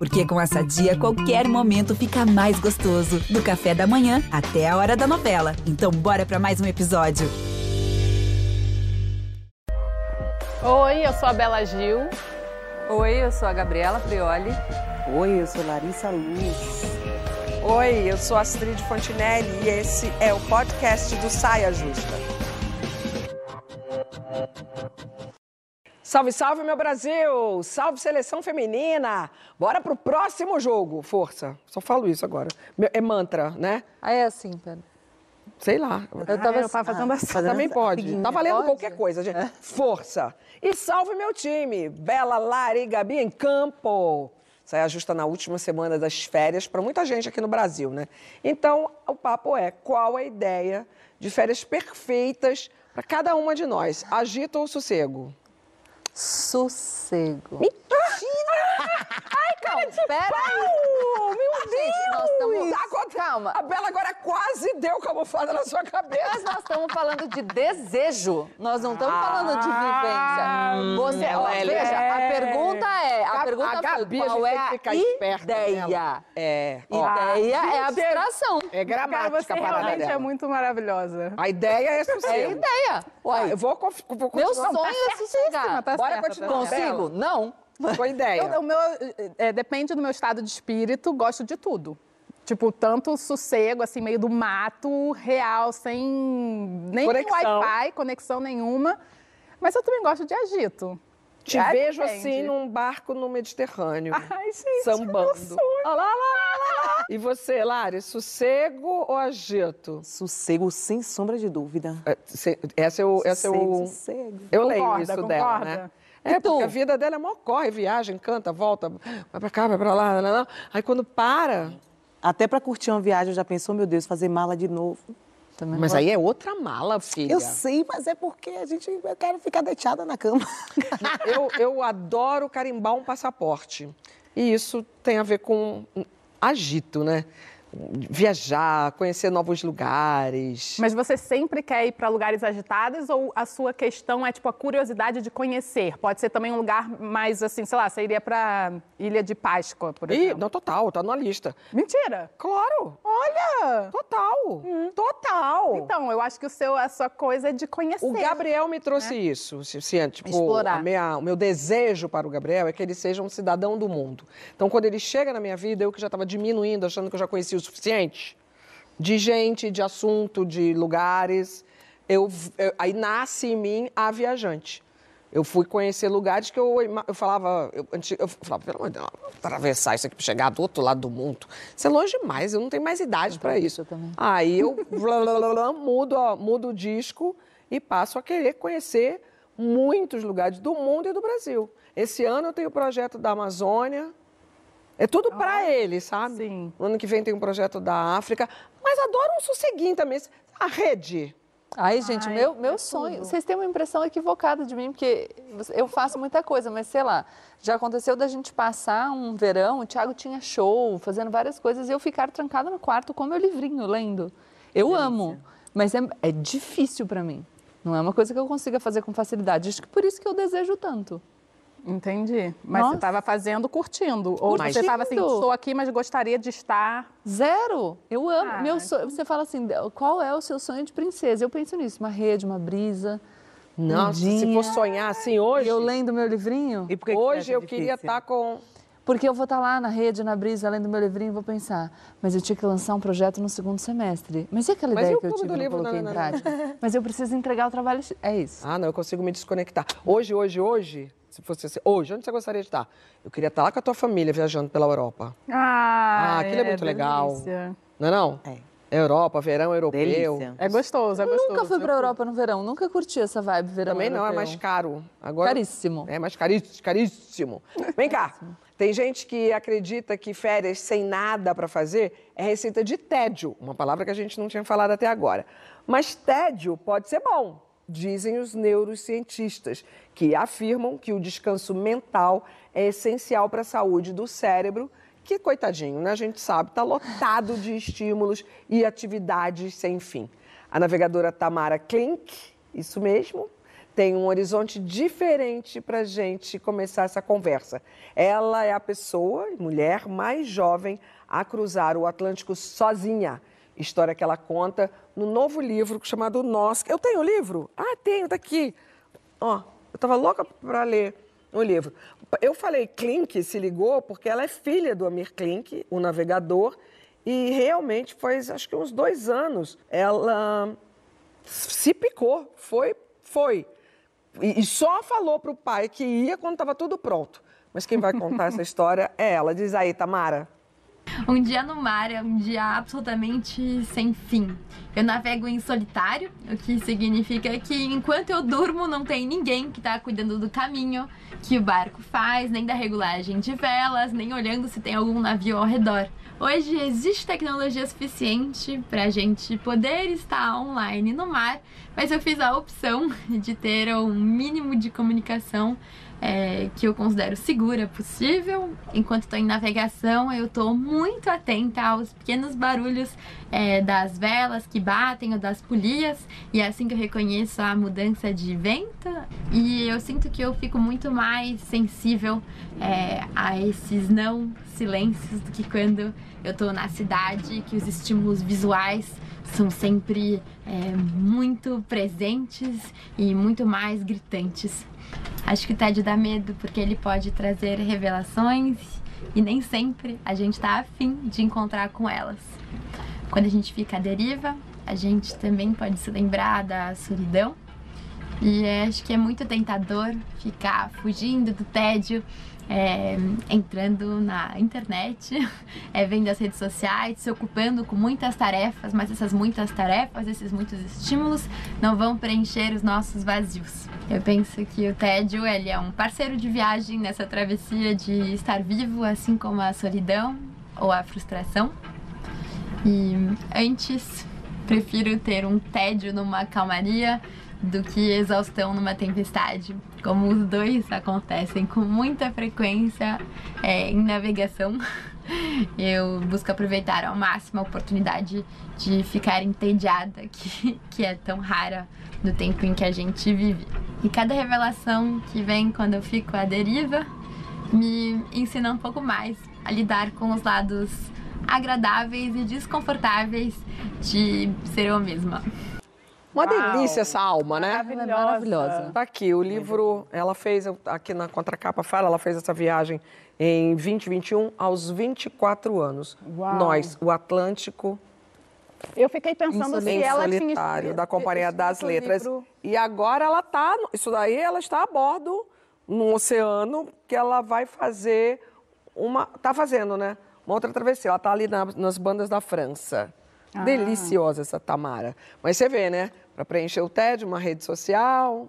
Porque com essa dia, qualquer momento fica mais gostoso. Do café da manhã até a hora da novela. Então, bora para mais um episódio. Oi, eu sou a Bela Gil. Oi, eu sou a Gabriela Prioli. Oi, eu sou Larissa Luz. Oi, eu sou Astrid Fontinelli e esse é o podcast do Saia Justa. Salve, salve, meu Brasil! Salve, seleção feminina! Bora pro próximo jogo, força. Só falo isso agora. É mantra, né? Ah, é assim, Pedro. Sei lá. Eu tava, ah, eu tava fazendo assim. Também pode. Tá valendo pode? qualquer coisa, gente. É. Força! E salve meu time! Bela, Lari e Gabi em campo! Saia justa na última semana das férias para muita gente aqui no Brasil, né? Então, o papo é: qual a ideia de férias perfeitas para cada uma de nós? Agito ou sossego? Sossego. Mentira! Ai, calma, espera aí. Meu Deus! Gente, nós estamos... Calma. A Bela agora quase deu camuflada na sua cabeça. Mas nós estamos falando de desejo. Nós não estamos ah, falando de vivência. Você, ó, é veja, é... a pergunta é... A, a pergunta a Gabi, foi, qual a é a ideia? É. Ó, ideia é abstração. É gramática Cara, você realmente dela. é muito maravilhosa. A ideia é sossego. É ideia. Uai, eu vou, vou continuar. Meu sonho tá é sossegar. Tá Bora continuar. Consigo? Não. Boa ideia. Eu, o meu, é, depende do meu estado de espírito, gosto de tudo. Tipo, tanto sossego, assim, meio do mato, real, sem nem Wi-Fi, conexão nenhuma. Mas eu também gosto de agito. Te é, vejo depende. assim num barco no Mediterrâneo. Ai, gente, sambando. Olá, lá, lá, lá. E você, Lari, sossego ou agito? Sossego, sem sombra de dúvida. É, essa é o. Essa é o... Sossego. Eu concorda, leio isso concorda. dela, né? É, porque a vida dela é mó corre, viagem, canta, volta, vai pra cá, vai pra lá, lá, lá. Aí quando para. Até pra curtir uma viagem, já pensou, meu Deus, fazer mala de novo. Também mas aí é outra mala, filha. Eu sei, mas é porque a gente, eu quero ficar deitada na cama. eu, eu adoro carimbar um passaporte. E isso tem a ver com agito, né? Viajar, conhecer novos lugares. Mas você sempre quer ir para lugares agitados ou a sua questão é tipo a curiosidade de conhecer? Pode ser também um lugar mais assim, sei lá, você iria para Ilha de Páscoa, por exemplo? Ih, não, total, tá numa lista. Mentira! Claro! Olha! Total! Hum. Total! Então, eu acho que o seu, a sua coisa é de conhecer. O Gabriel me trouxe né? isso. Se, se, tipo, Explorar. Minha, o meu desejo para o Gabriel é que ele seja um cidadão do mundo. Então, quando ele chega na minha vida, eu que já estava diminuindo, achando que eu já conhecia o suficiente de gente, de assunto, de lugares. Eu, eu, aí nasce em mim a viajante. Eu fui conhecer lugares que eu, eu falava, eu, eu falava, pelo amor de Deus, atravessar isso aqui para chegar do outro lado do mundo. Isso é longe demais, eu não tenho mais idade para isso. Também. Aí eu blá, blá, blá, mudo, ó, mudo o disco e passo a querer conhecer muitos lugares do mundo e do Brasil. Esse ano eu tenho o projeto da Amazônia, é tudo para ah, ele, sabe? Sim. No ano que vem tem um projeto da África. Mas adoro um sosseguinho também. A rede. Ai, gente, Ai, meu, meu é sonho. Tudo. Vocês têm uma impressão equivocada de mim, porque eu faço muita coisa, mas sei lá. Já aconteceu da gente passar um verão, o Thiago tinha show, fazendo várias coisas, e eu ficar trancada no quarto com meu livrinho, lendo. Eu Delícia. amo, mas é, é difícil para mim. Não é uma coisa que eu consiga fazer com facilidade. Acho que por isso que eu desejo tanto. Entendi. Mas Nossa. você estava fazendo curtindo. Ou curtindo. você estava assim, estou aqui, mas gostaria de estar. Zero. Eu amo. Ah, Meu sonho, Você fala assim, qual é o seu sonho de princesa? Eu penso nisso, uma rede, uma brisa. Nossa, um se for sonhar assim hoje. Eu lendo meu livrinho. E porque hoje eu queria estar tá com. Porque eu vou estar tá lá na rede, na brisa, lendo meu livrinho e vou pensar, mas eu tinha que lançar um projeto no segundo semestre. Mas e aquela mas ideia que eu tive e não coloquei não, não, em prática? Mas eu preciso entregar o trabalho. É isso. Ah, não, eu consigo me desconectar. Hoje, hoje, hoje, se fosse assim, hoje, onde você gostaria de estar? Eu queria estar lá com a tua família viajando pela Europa. Ah, ah aquilo é, é muito legal. Não é não? É. Europa, verão europeu. Delícia. É gostoso, é gostoso. Nunca fui para a Europa no verão, nunca curti essa vibe verão Também não, europeu. é mais caro. Agora, caríssimo. É mais caríssimo. caríssimo. Vem cá, tem gente que acredita que férias sem nada para fazer é receita de tédio, uma palavra que a gente não tinha falado até agora. Mas tédio pode ser bom dizem os neurocientistas, que afirmam que o descanso mental é essencial para a saúde do cérebro, que, coitadinho, né? a gente sabe, está lotado de estímulos e atividades sem fim. A navegadora Tamara Klink, isso mesmo, tem um horizonte diferente para a gente começar essa conversa. Ela é a pessoa, mulher mais jovem, a cruzar o Atlântico sozinha. História que ela conta no novo livro chamado Nós. Eu tenho o livro? Ah, tenho, tá aqui. Ó, eu estava louca para ler o livro. Eu falei Klink, se ligou, porque ela é filha do Amir Klink, o navegador, e realmente faz, acho que uns dois anos, ela se picou, foi, foi. E, e só falou para o pai que ia quando estava tudo pronto. Mas quem vai contar essa história é ela. Diz aí, Tamara. Um dia no mar é um dia absolutamente sem fim. Eu navego em solitário, o que significa que enquanto eu durmo não tem ninguém que está cuidando do caminho que o barco faz, nem da regulagem de velas, nem olhando se tem algum navio ao redor. Hoje existe tecnologia suficiente para a gente poder estar online no mar, mas eu fiz a opção de ter um mínimo de comunicação é, que eu considero segura possível. Enquanto estou em navegação, eu estou muito atenta aos pequenos barulhos é, das velas que batem ou das polias, e é assim que eu reconheço a mudança de vento. E eu sinto que eu fico muito mais sensível é, a esses não silêncios do que quando eu tô na cidade, que os estímulos visuais são sempre é, muito presentes e muito mais gritantes. Acho que o TED dá medo porque ele pode trazer revelações e nem sempre a gente está afim de encontrar com elas. Quando a gente fica à deriva, a gente também pode se lembrar da solidão e acho que é muito tentador ficar fugindo do tédio é, entrando na internet, é, vendo as redes sociais, se ocupando com muitas tarefas, mas essas muitas tarefas, esses muitos estímulos não vão preencher os nossos vazios. Eu penso que o tédio ele é um parceiro de viagem nessa travessia de estar vivo, assim como a solidão ou a frustração. E antes prefiro ter um tédio numa calmaria do que exaustão numa tempestade, como os dois acontecem com muita frequência é, em navegação. Eu busco aproveitar ao máximo a oportunidade de ficar entediada, que, que é tão rara no tempo em que a gente vive. E cada revelação que vem quando eu fico à deriva me ensina um pouco mais a lidar com os lados agradáveis e desconfortáveis de ser eu mesma. Uma Uau. delícia essa alma, né? Maravilhosa. É maravilhosa. Tá aqui, o livro, ela fez, aqui na contracapa fala, ela fez essa viagem em 2021, aos 24 anos. Uau. Nós, o Atlântico. Eu fiquei pensando se ela solitário, tinha... da Companhia das Letras. Livro. E agora ela está, isso daí, ela está a bordo no oceano, que ela vai fazer uma, tá fazendo, né? Uma outra travessia. Ela está ali na, nas bandas da França. Ah. Deliciosa essa Tamara. Mas você vê, né? Para preencher o TED, uma rede social.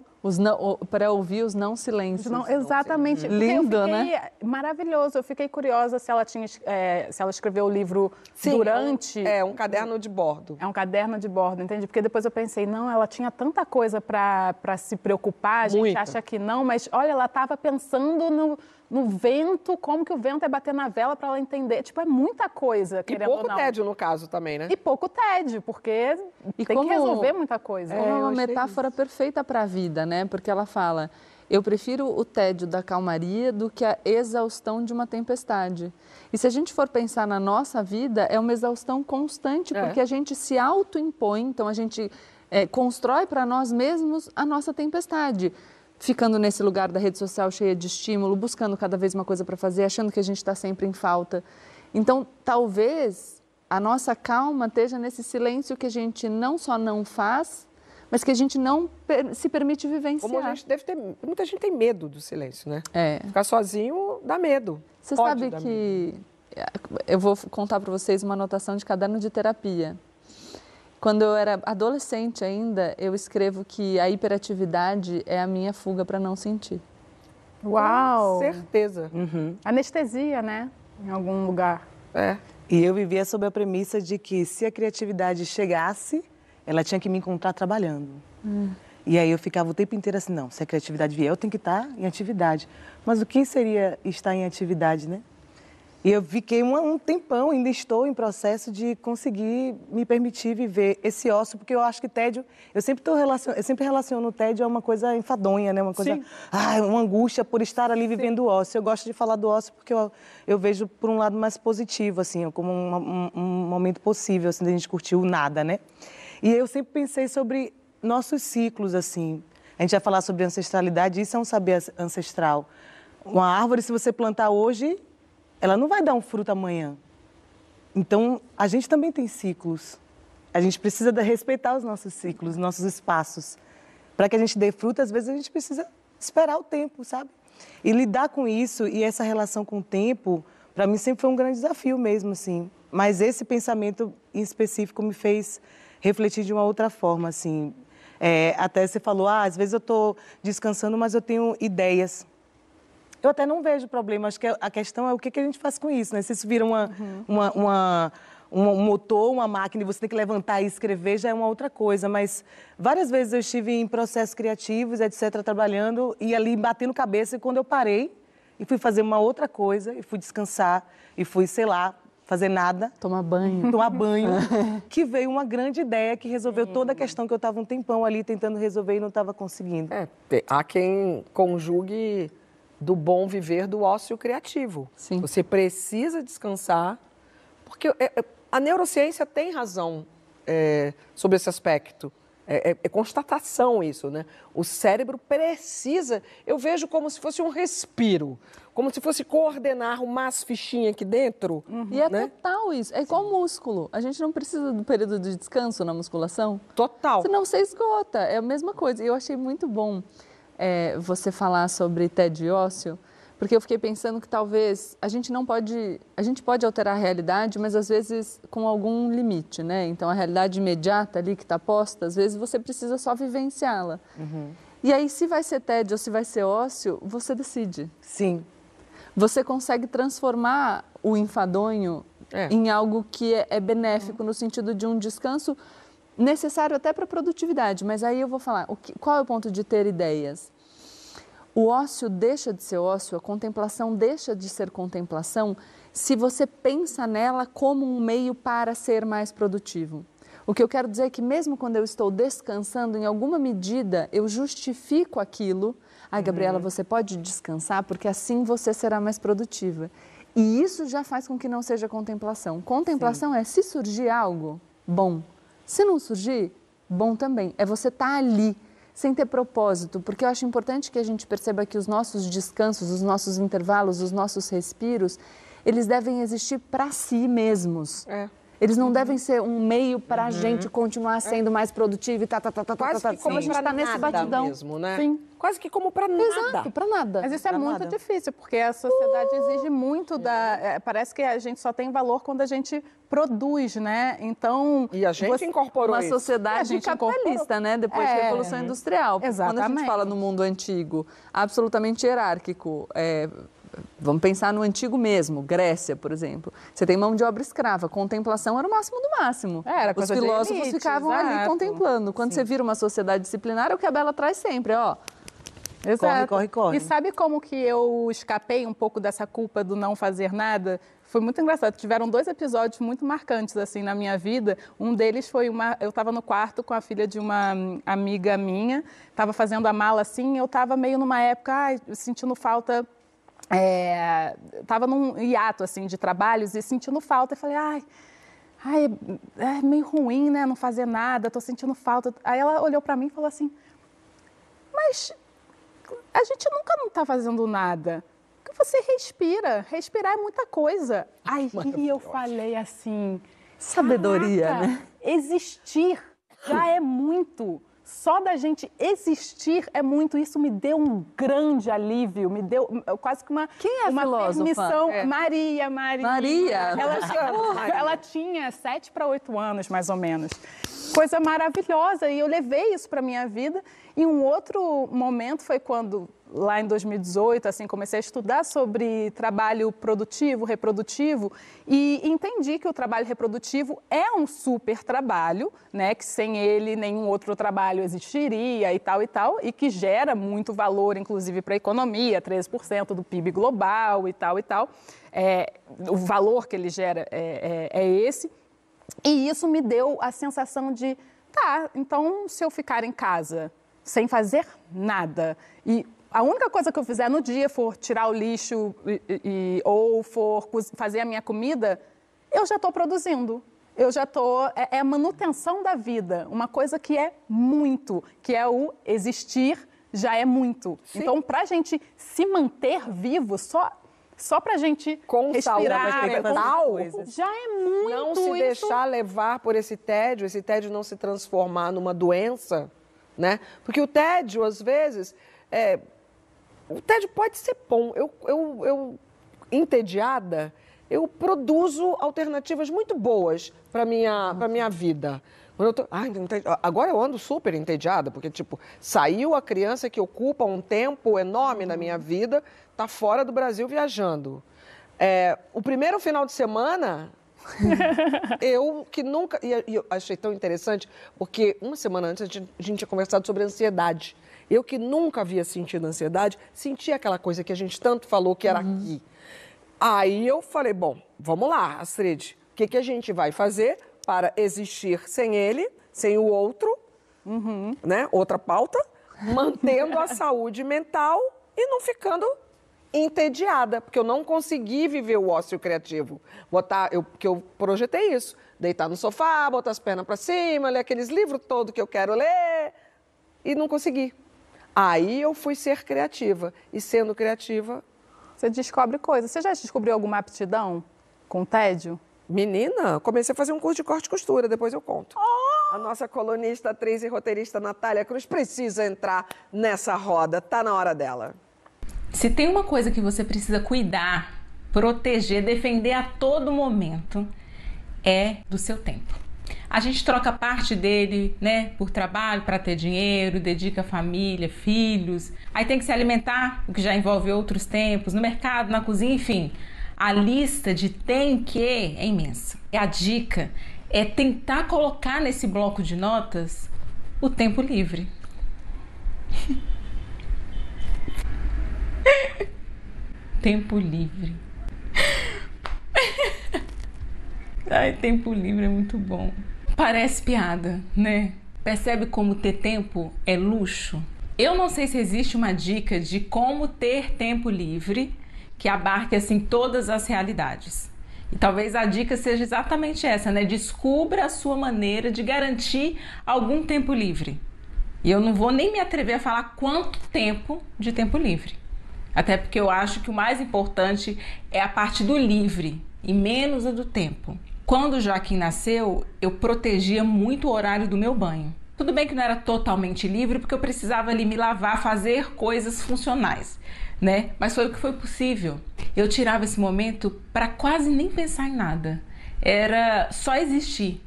Para ouvir os não silêncios. Não, exatamente. Lindo, né? Maravilhoso. Eu fiquei curiosa se ela, tinha, é, se ela escreveu o livro Sim, durante. É um caderno de bordo. É um caderno de bordo, entende? Porque depois eu pensei, não, ela tinha tanta coisa para se preocupar, a gente Muita. acha que não, mas olha, ela estava pensando no no vento, como que o vento é bater na vela para ela entender. Tipo, é muita coisa, querendo E pouco tédio, no caso, também, né? E pouco tédio, porque e tem como, que resolver muita coisa. É uma metáfora isso. perfeita para a vida, né? Porque ela fala, eu prefiro o tédio da calmaria do que a exaustão de uma tempestade. E se a gente for pensar na nossa vida, é uma exaustão constante, é. porque a gente se autoimpõe, então a gente é, constrói para nós mesmos a nossa tempestade ficando nesse lugar da rede social cheia de estímulo, buscando cada vez uma coisa para fazer, achando que a gente está sempre em falta. Então, talvez a nossa calma esteja nesse silêncio que a gente não só não faz, mas que a gente não se permite vivenciar. Como a gente deve ter, muita gente tem medo do silêncio, né? É. Ficar sozinho dá medo. Você Pode sabe que medo. eu vou contar para vocês uma anotação de caderno de terapia. Quando eu era adolescente ainda, eu escrevo que a hiperatividade é a minha fuga para não sentir. Uau! Com certeza. Uhum. Anestesia, né? Em algum lugar. É. E eu vivia sob a premissa de que se a criatividade chegasse, ela tinha que me encontrar trabalhando. Hum. E aí eu ficava o tempo inteiro assim, não, se a criatividade vier, eu tenho que estar em atividade. Mas o que seria estar em atividade, né? E eu fiquei um, um, tempão, ainda estou em processo de conseguir me permitir viver esse ócio, porque eu acho que tédio, eu sempre, tô relacion, eu sempre relaciono o tédio a uma coisa enfadonha, né? Uma coisa, ah, uma angústia por estar ali vivendo o ócio. Eu gosto de falar do ócio porque eu, eu vejo por um lado mais positivo, assim, como um, um, um momento possível, assim, a gente curtir o nada, né? E eu sempre pensei sobre nossos ciclos, assim. A gente vai falar sobre ancestralidade, isso é um saber ancestral. Uma árvore, se você plantar hoje, ela não vai dar um fruto amanhã. Então, a gente também tem ciclos. A gente precisa respeitar os nossos ciclos, nossos espaços. Para que a gente dê fruto, às vezes a gente precisa esperar o tempo, sabe? E lidar com isso e essa relação com o tempo, para mim sempre foi um grande desafio mesmo, assim. Mas esse pensamento em específico me fez refletir de uma outra forma, assim. É, até você falou, ah, às vezes eu estou descansando, mas eu tenho ideias. Eu até não vejo problema, acho que a questão é o que, a gente faz com isso, né? Se isso vira uma, uhum. uma, uma um motor, uma máquina e você tem que levantar e escrever, já é uma outra coisa. Mas várias vezes eu estive em processos criativos, etc., trabalhando e ali batendo cabeça. E quando eu parei e fui fazer uma outra coisa, e fui descansar, e fui, sei lá, fazer nada. Tomar banho. Tomar banho. que veio uma grande ideia que resolveu toda a questão que eu estava um tempão ali tentando resolver e não estava conseguindo. É, há quem conjugue do bom viver do ócio criativo. Sim. Você precisa descansar, porque é, é, a neurociência tem razão é, sobre esse aspecto. É, é, é, constatação isso, né? O cérebro precisa. Eu vejo como se fosse um respiro, como se fosse coordenar umas fichinhas aqui dentro. Uhum. E é né? total isso. É igual músculo. A gente não precisa do período de descanso na musculação. Total. Senão você esgota. É a mesma coisa. Eu achei muito bom é, você falar sobre TED ócio porque eu fiquei pensando que talvez a gente não pode, a gente pode alterar a realidade, mas às vezes com algum limite, né? Então a realidade imediata ali que está posta, às vezes você precisa só vivenciá-la. Uhum. E aí se vai ser tédio ou se vai ser ócio, você decide. Sim. Você consegue transformar o enfadonho é. em algo que é, é benéfico no sentido de um descanso necessário até para a produtividade. Mas aí eu vou falar, que, qual é o ponto de ter ideias? O ócio deixa de ser ócio, a contemplação deixa de ser contemplação se você pensa nela como um meio para ser mais produtivo. O que eu quero dizer é que, mesmo quando eu estou descansando, em alguma medida eu justifico aquilo. Ai, Gabriela, uhum. você pode descansar porque assim você será mais produtiva. E isso já faz com que não seja contemplação. Contemplação Sim. é se surgir algo, bom. Se não surgir, bom também. É você estar tá ali sem ter propósito, porque eu acho importante que a gente perceba que os nossos descansos, os nossos intervalos, os nossos respiros, eles devem existir para si mesmos. É. Eles não uhum. devem ser um meio para a uhum. gente continuar sendo é. mais produtivo e tá, tá, tá, tá, Quase tá, tá, como a gente está nesse batidão. Mesmo, né? Sim. Quase que como para nada. Exato, para nada. Mas isso é pra muito nada. difícil, porque a sociedade uh! exige muito da... É, parece que a gente só tem valor quando a gente produz, né? Então... E a gente você, incorporou Uma isso. sociedade gente capitalista, né? Depois é, da Revolução Industrial. Exatamente. Quando a gente fala no mundo antigo, absolutamente hierárquico, é, Vamos pensar no antigo mesmo, Grécia, por exemplo. Você tem mão de obra escrava, contemplação era o máximo do máximo. É, era Os filósofos elite, ficavam exato. ali contemplando. Quando Sim. você vira uma sociedade disciplinar, é o que a Bela traz sempre, ó. Exato. Corre, corre, corre. E sabe como que eu escapei um pouco dessa culpa do não fazer nada? Foi muito engraçado. Tiveram dois episódios muito marcantes assim na minha vida. Um deles foi uma, eu estava no quarto com a filha de uma amiga minha, estava fazendo a mala assim, eu estava meio numa época, ai, sentindo falta estava é, num hiato assim de trabalhos e sentindo falta. Eu falei, ai, ai, é meio ruim, né? Não fazer nada, estou sentindo falta. Aí ela olhou para mim e falou assim, mas a gente nunca não está fazendo nada. Porque você respira, respirar é muita coisa. Aí e eu falei assim, sabedoria, né? Existir já é muito. Só da gente existir é muito. Isso me deu um grande alívio, me deu quase que uma, Quem é uma permissão. É. Maria, Maria. Maria. Ela, ela tinha sete para oito anos, mais ou menos. Coisa maravilhosa. E eu levei isso para minha vida. E um outro momento foi quando lá em 2018, assim, comecei a estudar sobre trabalho produtivo, reprodutivo e entendi que o trabalho reprodutivo é um super trabalho, né, que sem ele nenhum outro trabalho existiria e tal e tal, e que gera muito valor, inclusive para a economia, 13% do PIB global e tal e tal. É, o valor que ele gera é, é, é esse. E isso me deu a sensação de, tá, então se eu ficar em casa sem fazer nada e a única coisa que eu fizer no dia for tirar o lixo e, e, ou for fazer a minha comida, eu já estou produzindo. Eu já estou. É, é a manutenção da vida, uma coisa que é muito, que é o existir já é muito. Sim. Então, para a gente se manter vivo, só só para a gente com respirar, mental, já é muito. Não se isso... deixar levar por esse tédio, esse tédio não se transformar numa doença, né? Porque o tédio, às vezes, é, o tédio pode ser bom. Eu, eu, eu entediada, eu produzo alternativas muito boas para minha para minha vida. Eu tô, ai, agora eu ando super entediada, porque tipo, saiu a criança que ocupa um tempo enorme na minha vida, tá fora do Brasil viajando. É, o primeiro final de semana, eu que nunca. E eu achei tão interessante, porque uma semana antes a gente, a gente tinha conversado sobre ansiedade. Eu que nunca havia sentido ansiedade, senti aquela coisa que a gente tanto falou que era uhum. aqui. Aí eu falei, bom, vamos lá, Astrid, o que, que a gente vai fazer para existir sem ele, sem o outro, uhum. né? Outra pauta, mantendo a saúde mental e não ficando entediada, porque eu não consegui viver o ócio criativo. Botar, eu, que eu projetei isso, deitar no sofá, botar as pernas para cima, ler aqueles livros todos que eu quero ler e não consegui. Aí eu fui ser criativa. E sendo criativa. Você descobre coisas. Você já descobriu alguma aptidão com tédio? Menina, comecei a fazer um curso de corte e costura, depois eu conto. Oh! A nossa colunista, atriz e roteirista Natália Cruz precisa entrar nessa roda, tá na hora dela. Se tem uma coisa que você precisa cuidar, proteger, defender a todo momento, é do seu tempo. A gente troca parte dele, né, por trabalho, para ter dinheiro, dedica família, filhos. Aí tem que se alimentar, o que já envolve outros tempos, no mercado, na cozinha, enfim. A lista de tem que é imensa. E a dica é tentar colocar nesse bloco de notas o tempo livre. tempo livre. Ai, tempo livre é muito bom. Parece piada, né? Percebe como ter tempo é luxo? Eu não sei se existe uma dica de como ter tempo livre que abarque assim todas as realidades. E talvez a dica seja exatamente essa, né? Descubra a sua maneira de garantir algum tempo livre. E eu não vou nem me atrever a falar quanto tempo de tempo livre. Até porque eu acho que o mais importante é a parte do livre e menos a do tempo. Quando o Joaquim nasceu, eu protegia muito o horário do meu banho. Tudo bem que não era totalmente livre, porque eu precisava ali me lavar, fazer coisas funcionais, né? Mas foi o que foi possível. Eu tirava esse momento para quase nem pensar em nada. Era só existir.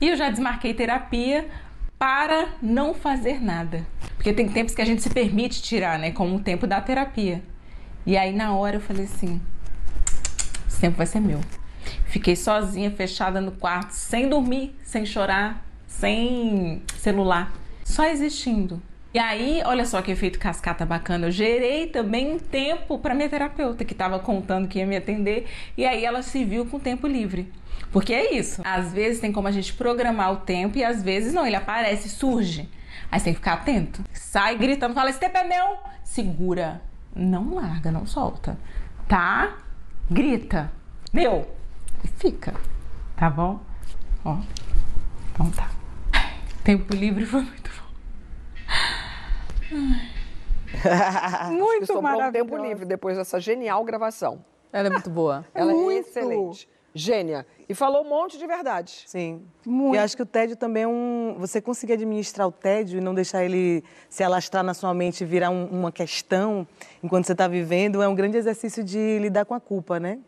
E eu já desmarquei terapia para não fazer nada. Porque tem tempos que a gente se permite tirar, né? Como o tempo da terapia. E aí na hora eu falei assim: esse tempo vai ser meu. Fiquei sozinha, fechada no quarto, sem dormir, sem chorar, sem celular, só existindo. E aí, olha só que efeito cascata bacana. Eu gerei também um tempo para minha terapeuta, que estava contando que ia me atender, e aí ela se viu com tempo livre. Porque é isso. Às vezes tem como a gente programar o tempo e às vezes não, ele aparece, surge. Aí você tem que ficar atento. Sai gritando, fala: esse tempo é meu. Segura. Não larga, não solta. Tá? Grita. Meu, e fica, tá bom? Ó, então tá. Tempo livre foi muito bom. muito maravilhoso. tempo livre depois dessa genial gravação. Ela é muito boa. Ela é muito. é excelente. Gênia. E falou um monte de verdade. Sim. Muito. E acho que o tédio também é um. Você conseguir administrar o tédio e não deixar ele se alastrar na sua mente e virar um, uma questão enquanto você está vivendo é um grande exercício de lidar com a culpa, né?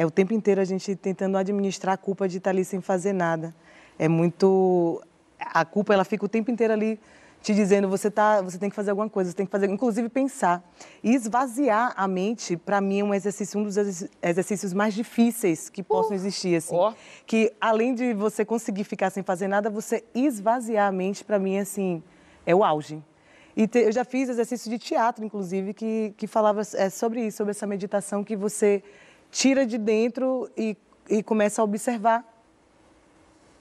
É o tempo inteiro a gente tentando administrar a culpa de estar ali sem fazer nada. É muito. A culpa, ela fica o tempo inteiro ali te dizendo você tá, você tem que fazer alguma coisa, você tem que fazer, inclusive pensar e esvaziar a mente. Para mim é um exercício, um dos exercícios mais difíceis que possam uh, existir, assim, oh. que além de você conseguir ficar sem fazer nada, você esvaziar a mente para mim assim é o auge. E te, eu já fiz exercício de teatro, inclusive, que, que falava é, sobre isso, sobre essa meditação que você tira de dentro e, e começa a observar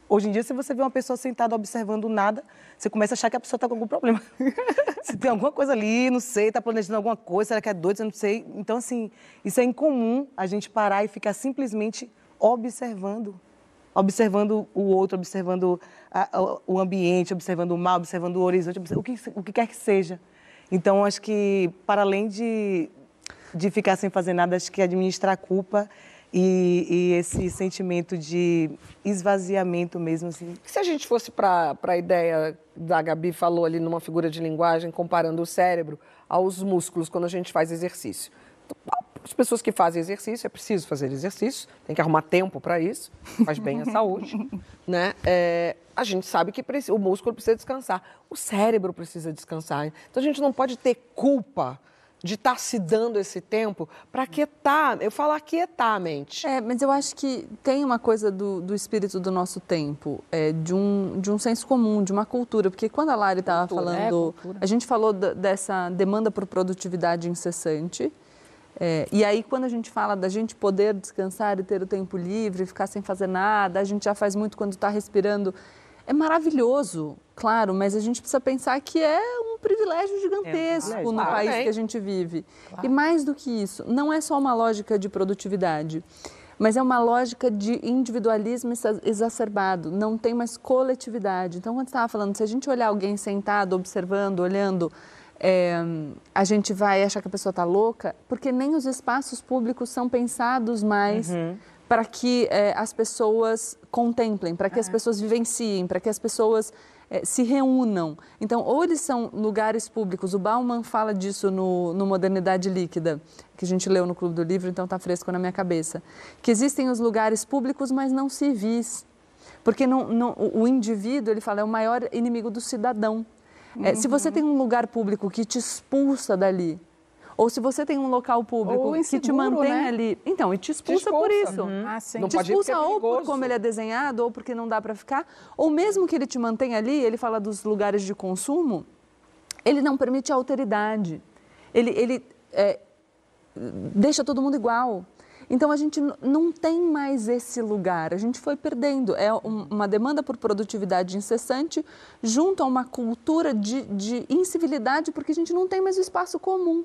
Hoje em dia, se você vê uma pessoa sentada observando nada, você começa a achar que a pessoa está com algum problema. se tem alguma coisa ali, não sei, está planejando alguma coisa, será que é doido, não sei. Então, assim, isso é incomum a gente parar e ficar simplesmente observando. Observando o outro, observando a, o ambiente, observando o mar, observando o horizonte, o que, o que quer que seja. Então, acho que, para além de, de ficar sem fazer nada, acho que administrar a culpa e, e, esse sentimento de esvaziamento mesmo. Assim. Se a gente fosse para a ideia da Gabi falou ali numa figura de linguagem, comparando o cérebro aos músculos quando a gente faz exercício. As pessoas que fazem exercício, é preciso fazer exercício, tem que arrumar tempo para isso, faz bem à saúde. né? É, a gente sabe que o músculo precisa descansar, o cérebro precisa descansar. Então a gente não pode ter culpa de estar tá se dando esse tempo para quietar, eu falo aquietar a mente. É, mas eu acho que tem uma coisa do, do espírito do nosso tempo, é, de, um, de um senso comum, de uma cultura, porque quando a Lari estava falando, é, a gente falou dessa demanda por produtividade incessante, é, e aí, quando a gente fala da gente poder descansar e ter o tempo livre, ficar sem fazer nada, a gente já faz muito quando está respirando. É maravilhoso, claro, mas a gente precisa pensar que é um privilégio gigantesco é um no país que a gente vive. Claro. E mais do que isso, não é só uma lógica de produtividade, mas é uma lógica de individualismo exacerbado, não tem mais coletividade. Então, quando você estava falando, se a gente olhar alguém sentado, observando, olhando, é, a gente vai achar que a pessoa está louca, porque nem os espaços públicos são pensados mais uhum. para que é, as pessoas contemplem, para que é. as pessoas vivenciem, para que as pessoas é, se reúnam. Então, ou eles são lugares públicos, o Bauman fala disso no, no Modernidade Líquida, que a gente leu no Clube do Livro, então está fresco na minha cabeça, que existem os lugares públicos, mas não civis. Porque não, não, o indivíduo, ele fala, é o maior inimigo do cidadão. É, Se você tem um lugar público que te expulsa dali, ou se você tem um local público inseguro, que te mantém né? ali. Então, e te expulsa, te expulsa. por isso. Uhum. Ah, sim. Não te expulsa é ou por como ele é desenhado, ou porque não dá para ficar, ou mesmo que ele te mantenha ali, ele fala dos lugares de consumo, ele não permite alteridade. Ele, ele é, deixa todo mundo igual. Então a gente não tem mais esse lugar, a gente foi perdendo. É uma demanda por produtividade incessante junto a uma cultura de, de incivilidade, porque a gente não tem mais o espaço comum.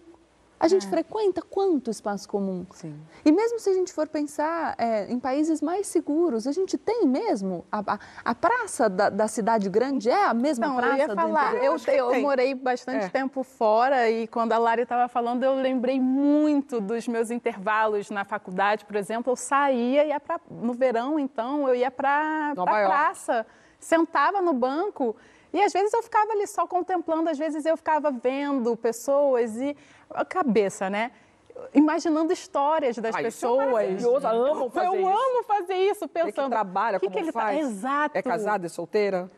A gente é. frequenta quanto espaço comum? Sim. E mesmo se a gente for pensar é, em países mais seguros, a gente tem mesmo? A, a, a praça da, da, cidade grande é a mesma Não, praça eu ia falar, eu, eu, eu morei bastante é. tempo fora e quando a Lari estava falando, eu lembrei muito dos meus intervalos na faculdade, por exemplo, eu saía, ia pra, no verão, então, eu ia para a praça, sentava no banco e às vezes eu ficava ali só contemplando, às vezes eu ficava vendo pessoas e a cabeça, né? Imaginando histórias das ah, pessoas. Isso é amo fazer eu isso. Eu amo fazer isso, pensando. que trabalha, que como que ele tá faz? Tá... Exato. É casada, é solteira?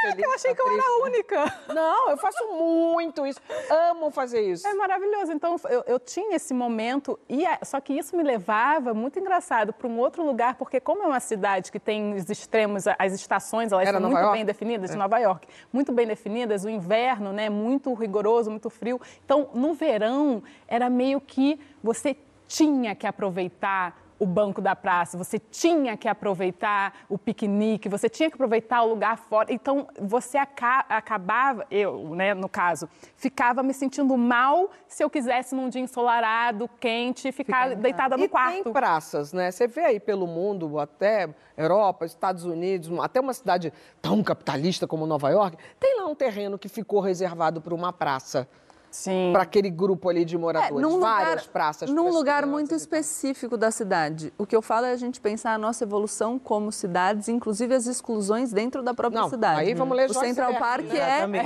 Caraca, eu achei que eu era a única. Não, eu faço muito isso. Amo fazer isso. É maravilhoso. Então, eu, eu tinha esse momento, e só que isso me levava, muito engraçado, para um outro lugar, porque como é uma cidade que tem os extremos, as estações, elas são muito York? bem definidas, é. Nova York, muito bem definidas, o inverno, né, muito rigoroso, muito frio. Então, no verão, era meio que você tinha que aproveitar o banco da praça, você tinha que aproveitar o piquenique, você tinha que aproveitar o lugar fora. Então, você aca acabava, eu, né, no caso, ficava me sentindo mal se eu quisesse num dia ensolarado, quente, ficar Fica, deitada no e quarto. tem praças, né? Você vê aí pelo mundo, até Europa, Estados Unidos, até uma cidade tão capitalista como Nova York, tem lá um terreno que ficou reservado para uma praça para aquele grupo ali de moradores. É, Várias lugar, praças. Num lugar muito específico da cidade. O que eu falo é a gente pensar a nossa evolução como cidades, inclusive as exclusões dentro da própria Não, cidade. Aí vamos ler O Central Park né?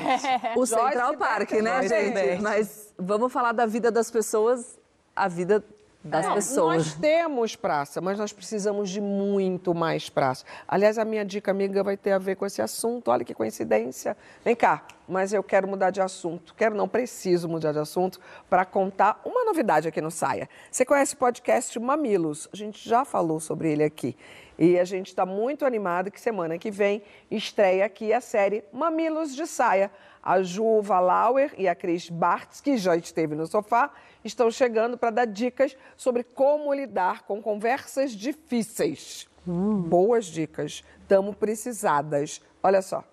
é o Central Park, né, gente? Mas vamos falar da vida das pessoas, a vida das não, pessoas. Nós temos praça, mas nós precisamos de muito mais praça. Aliás, a minha dica amiga vai ter a ver com esse assunto. Olha que coincidência. Vem cá, mas eu quero mudar de assunto. Quero, não preciso mudar de assunto para contar uma novidade aqui no Saia. Você conhece o podcast Mamilos? A gente já falou sobre ele aqui. E a gente está muito animado que semana que vem estreia aqui a série Mamilos de Saia. A Ju Valauer e a Cris Bartz, que já esteve no sofá, estão chegando para dar dicas sobre como lidar com conversas difíceis. Hum. Boas dicas. Estamos precisadas. Olha só.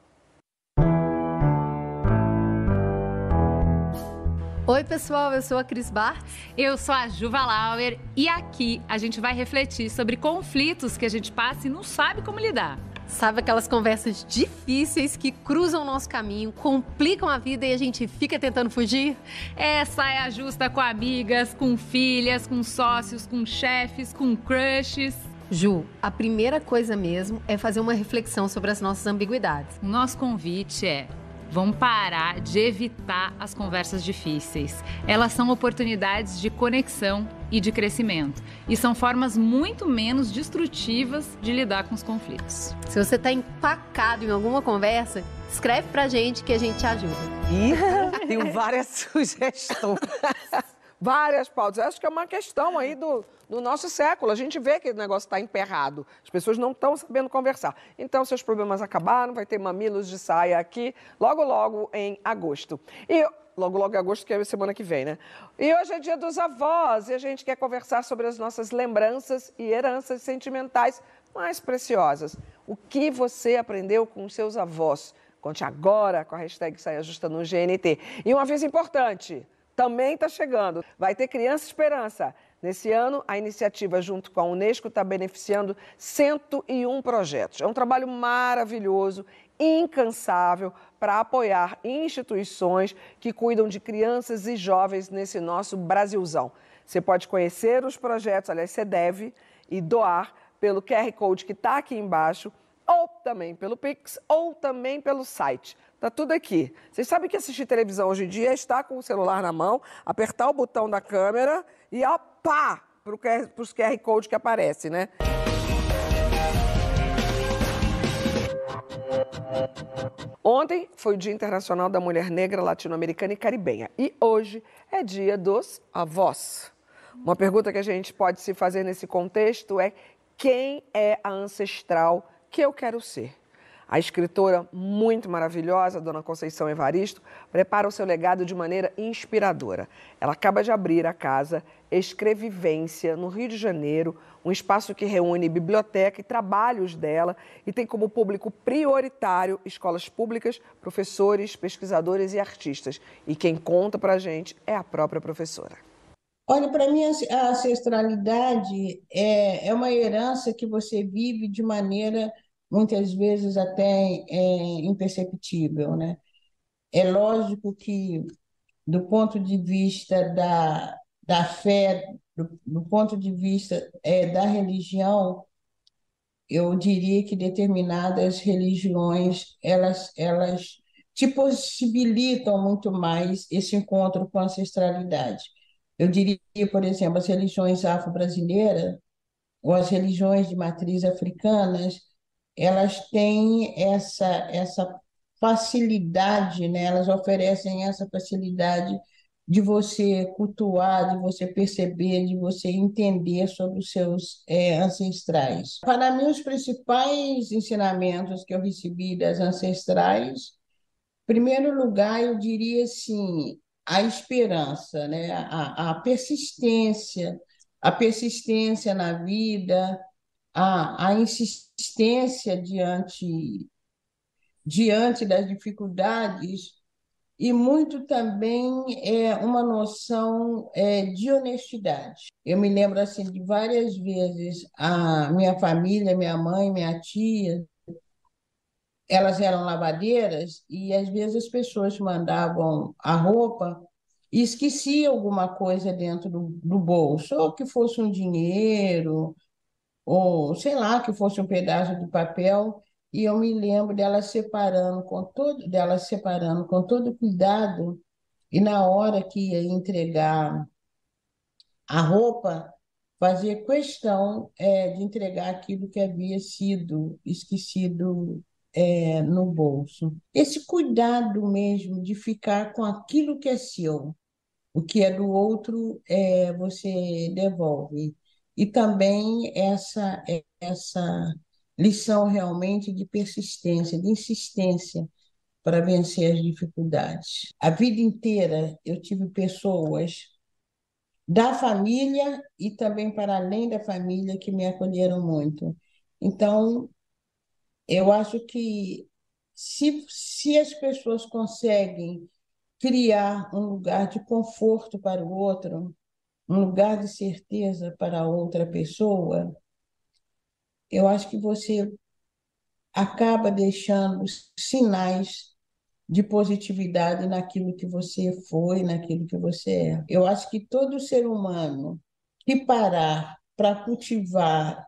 Oi, pessoal, eu sou a Cris Bar. Eu sou a Juva Lauer e aqui a gente vai refletir sobre conflitos que a gente passa e não sabe como lidar. Sabe aquelas conversas difíceis que cruzam o nosso caminho, complicam a vida e a gente fica tentando fugir? É saia justa com amigas, com filhas, com sócios, com chefes, com crushes. Ju, a primeira coisa mesmo é fazer uma reflexão sobre as nossas ambiguidades. O nosso convite é Vamos parar de evitar as conversas difíceis. Elas são oportunidades de conexão e de crescimento. E são formas muito menos destrutivas de lidar com os conflitos. Se você está empacado em alguma conversa, escreve pra gente que a gente te ajuda. E tenho várias sugestões. várias pautas. Acho que é uma questão aí do, do nosso século. A gente vê que o negócio está emperrado. As pessoas não estão sabendo conversar. Então, seus problemas acabaram, vai ter mamilos de saia aqui, logo, logo em agosto. E logo, logo em agosto, que é semana que vem, né? E hoje é dia dos avós e a gente quer conversar sobre as nossas lembranças e heranças sentimentais mais preciosas. O que você aprendeu com seus avós? Conte agora com a hashtag Saia no GNT. E um aviso importante também está chegando. Vai ter Criança Esperança. Nesse ano, a iniciativa, junto com a Unesco, está beneficiando 101 projetos. É um trabalho maravilhoso, incansável, para apoiar instituições que cuidam de crianças e jovens nesse nosso Brasilzão. Você pode conhecer os projetos, aliás, você deve, e doar pelo QR Code que está aqui embaixo, ou também pelo Pix, ou também pelo site Tá tudo aqui. Vocês sabem que assistir televisão hoje em dia é estar com o celular na mão, apertar o botão da câmera e ó, pá, para os QR Code que aparece, né? Ontem foi o Dia Internacional da Mulher Negra, Latino-Americana e Caribenha. E hoje é dia dos avós. Uma pergunta que a gente pode se fazer nesse contexto é: quem é a ancestral que eu quero ser? A escritora muito maravilhosa, Dona Conceição Evaristo, prepara o seu legado de maneira inspiradora. Ela acaba de abrir a casa Escrevivência, no Rio de Janeiro, um espaço que reúne biblioteca e trabalhos dela e tem como público prioritário escolas públicas, professores, pesquisadores e artistas. E quem conta para a gente é a própria professora. Olha, para mim, a ancestralidade é, é uma herança que você vive de maneira muitas vezes até é, imperceptível, né? É lógico que, do ponto de vista da, da fé, do, do ponto de vista é, da religião, eu diria que determinadas religiões, elas, elas te possibilitam muito mais esse encontro com a ancestralidade. Eu diria, por exemplo, as religiões afro-brasileiras ou as religiões de matriz africanas, elas têm essa, essa facilidade, né? elas oferecem essa facilidade de você cultuar, de você perceber, de você entender sobre os seus é, ancestrais. Para mim, os principais ensinamentos que eu recebi das ancestrais, em primeiro lugar, eu diria assim, a esperança, né? a, a persistência, a persistência na vida, a, a insistência diante, diante das dificuldades e muito também é uma noção é, de honestidade. Eu me lembro assim de várias vezes a minha família, minha mãe, minha tia, elas eram lavadeiras e às vezes as pessoas mandavam a roupa e esquecia alguma coisa dentro do, do bolso, ou que fosse um dinheiro, ou sei lá, que fosse um pedaço de papel, e eu me lembro dela separando com todo, dela separando com todo cuidado, e na hora que ia entregar a roupa, fazer questão é, de entregar aquilo que havia sido esquecido é, no bolso. Esse cuidado mesmo de ficar com aquilo que é seu, o que é do outro, é, você devolve. E também essa, essa lição realmente de persistência, de insistência para vencer as dificuldades. A vida inteira eu tive pessoas da família e também para além da família que me acolheram muito. Então, eu acho que se, se as pessoas conseguem criar um lugar de conforto para o outro, um lugar de certeza para outra pessoa, eu acho que você acaba deixando sinais de positividade naquilo que você foi, naquilo que você é. Eu acho que todo ser humano que parar para cultivar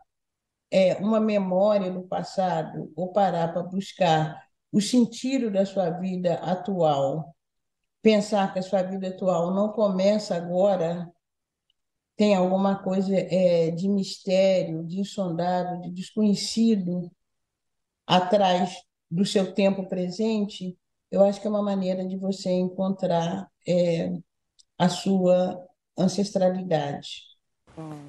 é, uma memória no passado ou parar para buscar o sentido da sua vida atual, pensar que a sua vida atual não começa agora, tem alguma coisa é, de mistério, de insondável, de desconhecido atrás do seu tempo presente, eu acho que é uma maneira de você encontrar é, a sua ancestralidade.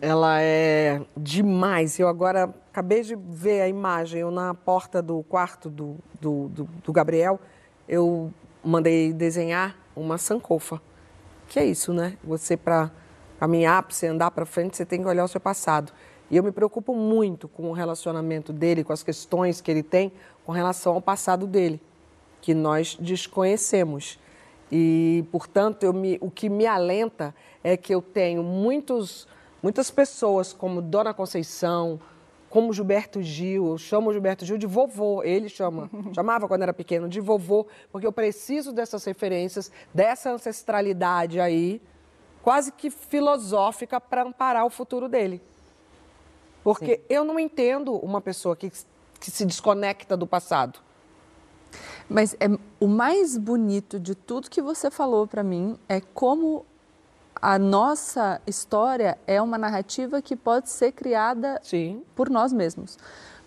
Ela é demais. Eu agora acabei de ver a imagem, eu na porta do quarto do, do, do, do Gabriel, eu mandei desenhar uma sankofa. Que é isso, né? Você, para caminhar, para você andar para frente, você tem que olhar o seu passado. E eu me preocupo muito com o relacionamento dele, com as questões que ele tem com relação ao passado dele, que nós desconhecemos. E, portanto, me, o que me alenta é que eu tenho muitos, muitas pessoas como Dona Conceição, como Gilberto Gil, eu chamo o Gilberto Gil de vovô, ele chama, chamava quando era pequeno de vovô, porque eu preciso dessas referências, dessa ancestralidade aí, quase que filosófica para amparar o futuro dele. Porque Sim. eu não entendo uma pessoa que, que se desconecta do passado. Mas é, o mais bonito de tudo que você falou para mim é como a nossa história é uma narrativa que pode ser criada Sim. por nós mesmos.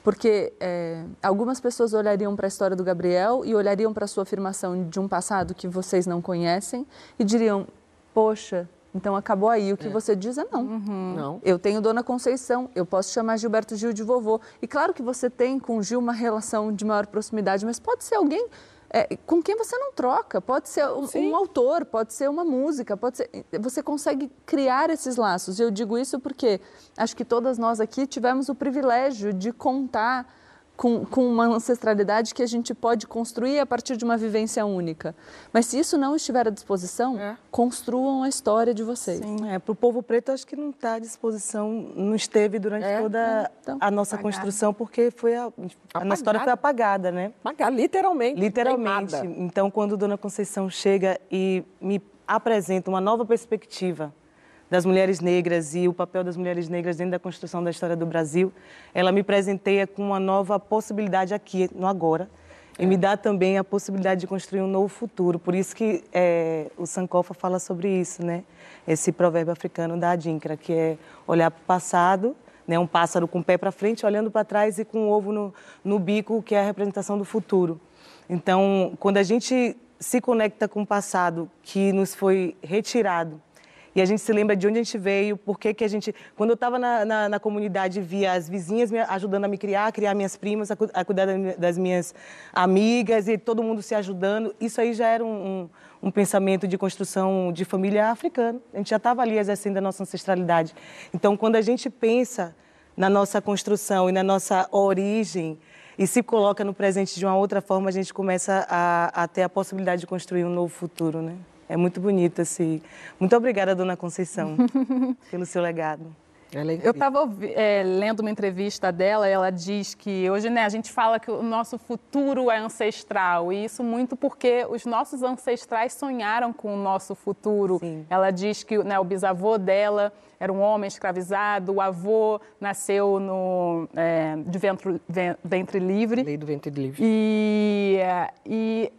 Porque é, algumas pessoas olhariam para a história do Gabriel e olhariam para a sua afirmação de um passado que vocês não conhecem e diriam: Poxa, então acabou aí. O que é. você diz é não. Uhum. Não. Eu tenho Dona Conceição, eu posso chamar Gilberto Gil de vovô. E claro que você tem com o Gil uma relação de maior proximidade, mas pode ser alguém é, com quem você não troca. Pode ser um, um, autor, pode ser uma música, pode ser. Você consegue criar esses laços. E eu digo isso porque acho que todas nós aqui tivemos o privilégio de contar com, com uma ancestralidade que a gente pode construir a partir de uma vivência única. Mas se isso não estiver à disposição, é. construam a história de vocês. Sim, é, para o povo preto, acho que não está à disposição, não esteve durante é, toda é, então, a nossa apagada. construção, porque foi a, a nossa história foi apagada, né? Apagada, literalmente. Literalmente. Então, quando Dona Conceição chega e me apresenta uma nova perspectiva das mulheres negras e o papel das mulheres negras dentro da construção da história do Brasil, ela me presenteia com uma nova possibilidade aqui, no agora, e me dá também a possibilidade de construir um novo futuro. Por isso que é, o Sankofa fala sobre isso, né? Esse provérbio africano da Adinkra, que é olhar para o passado, né? um pássaro com o pé para frente, olhando para trás e com o ovo no, no bico, que é a representação do futuro. Então, quando a gente se conecta com o passado que nos foi retirado e a gente se lembra de onde a gente veio, por que a gente... Quando eu estava na, na, na, comunidade, via as vizinhas me ajudando a me criar, a criar minhas primas, a, a cuidar das minhas amigas e todo mundo se ajudando. Isso aí já era um, um, um pensamento de construção de família africana. A gente já estava ali exercendo a nossa ancestralidade. Então, quando a gente pensa na nossa construção e na nossa origem, e se coloca no presente de uma outra forma, a gente começa a, a ter a possibilidade de construir um novo futuro, né? É muito bonito esse. Muito obrigada, dona Conceição, pelo seu legado. É eu estava é, lendo uma entrevista dela, ela diz que hoje né, a gente fala que o nosso futuro é ancestral, e isso muito porque os nossos ancestrais sonharam com o nosso futuro. Sim. Ela diz que né, o bisavô dela era um homem escravizado, o avô nasceu no, é, de ventre, ventre livre. Lei do ventre livre. E, e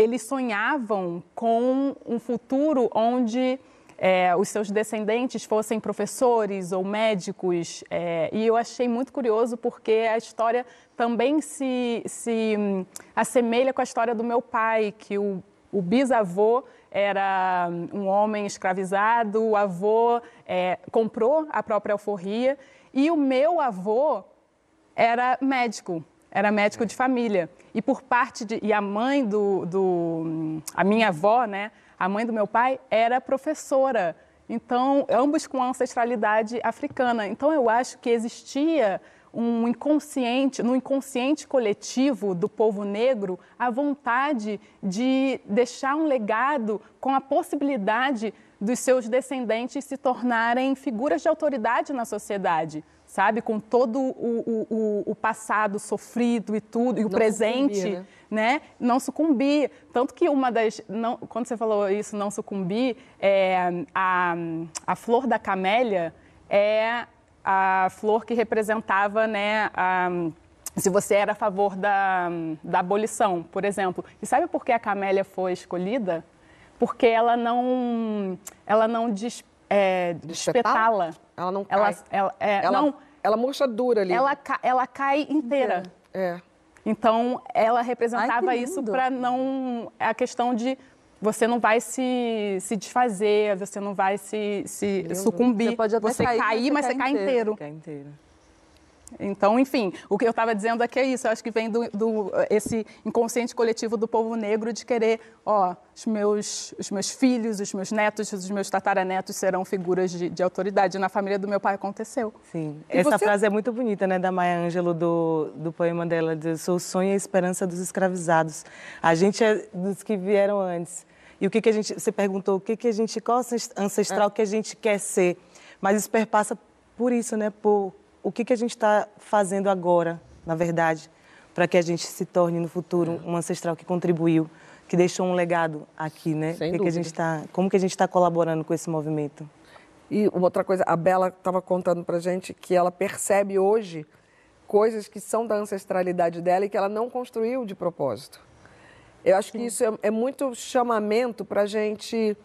eles sonhavam com um futuro onde é, os seus descendentes fossem professores ou médicos. É, e eu achei muito curioso porque a história também se, se hum, assemelha com a história do meu pai, que o, o bisavô era um homem escravizado, o avô é, comprou a própria alforria e o meu avô era médico, era médico de família. E por parte de. E a mãe do. do a minha avó, né? A mãe do meu pai era professora. Então, ambos com ancestralidade africana. Então, eu acho que existia um inconsciente, no inconsciente coletivo do povo negro, a vontade de deixar um legado com a possibilidade dos seus descendentes se tornarem figuras de autoridade na sociedade, sabe? Com todo o, o, o passado sofrido e tudo, e o não presente, né? né? Não sucumbir. Tanto que uma das. Não, quando você falou isso, não sucumbir, é, a, a flor da camélia é a flor que representava, né, a, se você era a favor da, da abolição, por exemplo. E sabe por que a camélia foi escolhida? Porque ela não, ela não é, despetala. Ela não cai. Ela, ela, é, ela, não, ela murcha dura ali. Ela, ela cai inteira. É. Então, ela representava Ai, isso para não... A questão de você não vai se, se desfazer, você não vai se, se sucumbir. Você pode até você cair, cair mas você cai inteiro. Cai inteiro. Então, enfim, o que eu estava dizendo aqui é isso. Eu acho que vem do, do, esse inconsciente coletivo do povo negro de querer, ó, os meus, os meus filhos, os meus netos, os meus tataranetos serão figuras de, de autoridade. Na família do meu pai aconteceu. Sim. E Essa você... frase é muito bonita, né, da Maya Angelou, do, do poema dela, de Sou o sonho e a esperança dos escravizados. A gente é dos que vieram antes. E o que, que a gente. Você perguntou o que, que a gente. Qual ancestral é. que a gente quer ser. Mas isso perpassa por isso, né? Por o que, que a gente está fazendo agora, na verdade, para que a gente se torne no futuro um ancestral que contribuiu, que deixou um legado aqui, né? Sem que que a gente tá, como que a gente está colaborando com esse movimento? E outra coisa, a Bela estava contando para gente que ela percebe hoje coisas que são da ancestralidade dela e que ela não construiu de propósito. Eu acho Sim. que isso é, é muito chamamento para a gente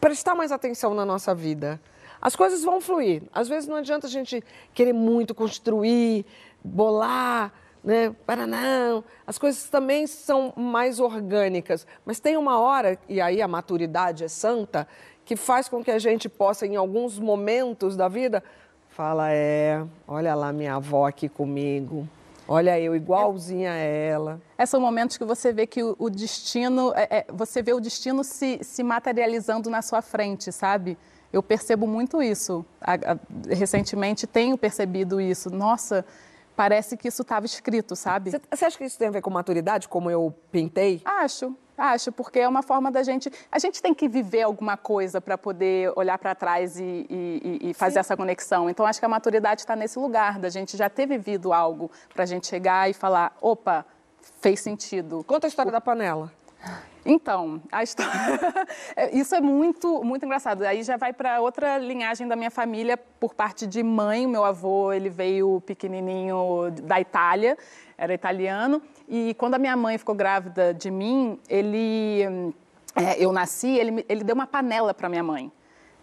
prestar mais atenção na nossa vida. As coisas vão fluir. Às vezes não adianta a gente querer muito construir, bolar, né? Para não. As coisas também são mais orgânicas. Mas tem uma hora, e aí a maturidade é santa, que faz com que a gente possa, em alguns momentos da vida, fala, é, olha lá minha avó aqui comigo. Olha eu, igualzinha a ela. É, são momentos que você vê que o, o destino, é, é, você vê o destino se, se materializando na sua frente, sabe? Eu percebo muito isso. Recentemente tenho percebido isso. Nossa, parece que isso estava escrito, sabe? Você acha que isso tem a ver com maturidade, como eu pintei? Acho, acho, porque é uma forma da gente. A gente tem que viver alguma coisa para poder olhar para trás e, e, e fazer Sim. essa conexão. Então, acho que a maturidade está nesse lugar, da gente já ter vivido algo para a gente chegar e falar: opa, fez sentido. Conta a história o... da panela. Então, a história... É, isso é muito, muito engraçado. Aí já vai para outra linhagem da minha família, por parte de mãe. Meu avô, ele veio pequenininho da Itália, era italiano. E quando a minha mãe ficou grávida de mim, ele... É, eu nasci, ele, ele deu uma panela para minha mãe,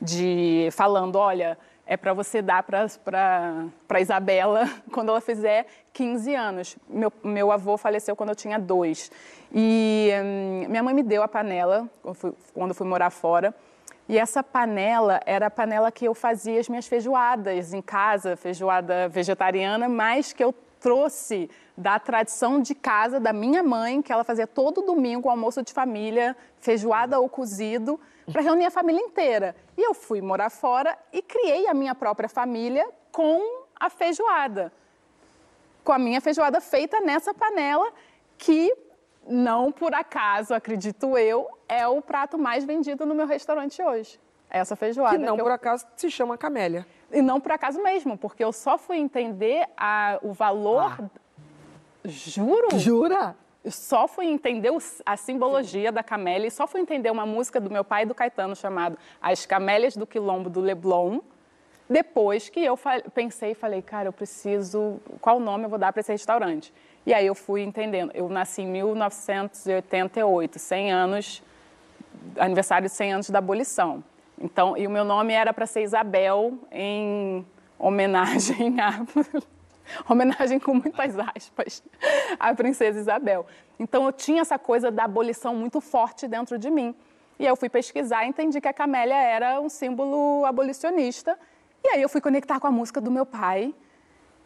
de falando, olha, é para você dar para Isabela quando ela fizer 15 anos. Meu, meu avô faleceu quando eu tinha dois. E hum, minha mãe me deu a panela quando, fui, quando fui morar fora. E essa panela era a panela que eu fazia as minhas feijoadas em casa, feijoada vegetariana, mas que eu trouxe da tradição de casa da minha mãe, que ela fazia todo domingo almoço de família, feijoada ou cozido para reunir a família inteira. E eu fui morar fora e criei a minha própria família com a feijoada. Com a minha feijoada feita nessa panela que não por acaso, acredito eu, é o prato mais vendido no meu restaurante hoje. Essa feijoada. Que não que por eu... acaso se chama camélia. E não por acaso mesmo, porque eu só fui entender a, o valor. Ah. Juro? Jura? Só fui entender a simbologia da camélia e só fui entender uma música do meu pai do Caetano chamado As Camélias do Quilombo do Leblon, depois que eu pensei e falei, cara, eu preciso, qual nome eu vou dar para esse restaurante? E aí eu fui entendendo. Eu nasci em 1988, 100 anos, aniversário de 100 anos da abolição. Então, e o meu nome era para ser Isabel em homenagem a homenagem com muitas aspas à princesa Isabel. Então eu tinha essa coisa da abolição muito forte dentro de mim. E eu fui pesquisar e entendi que a camélia era um símbolo abolicionista. E aí eu fui conectar com a música do meu pai.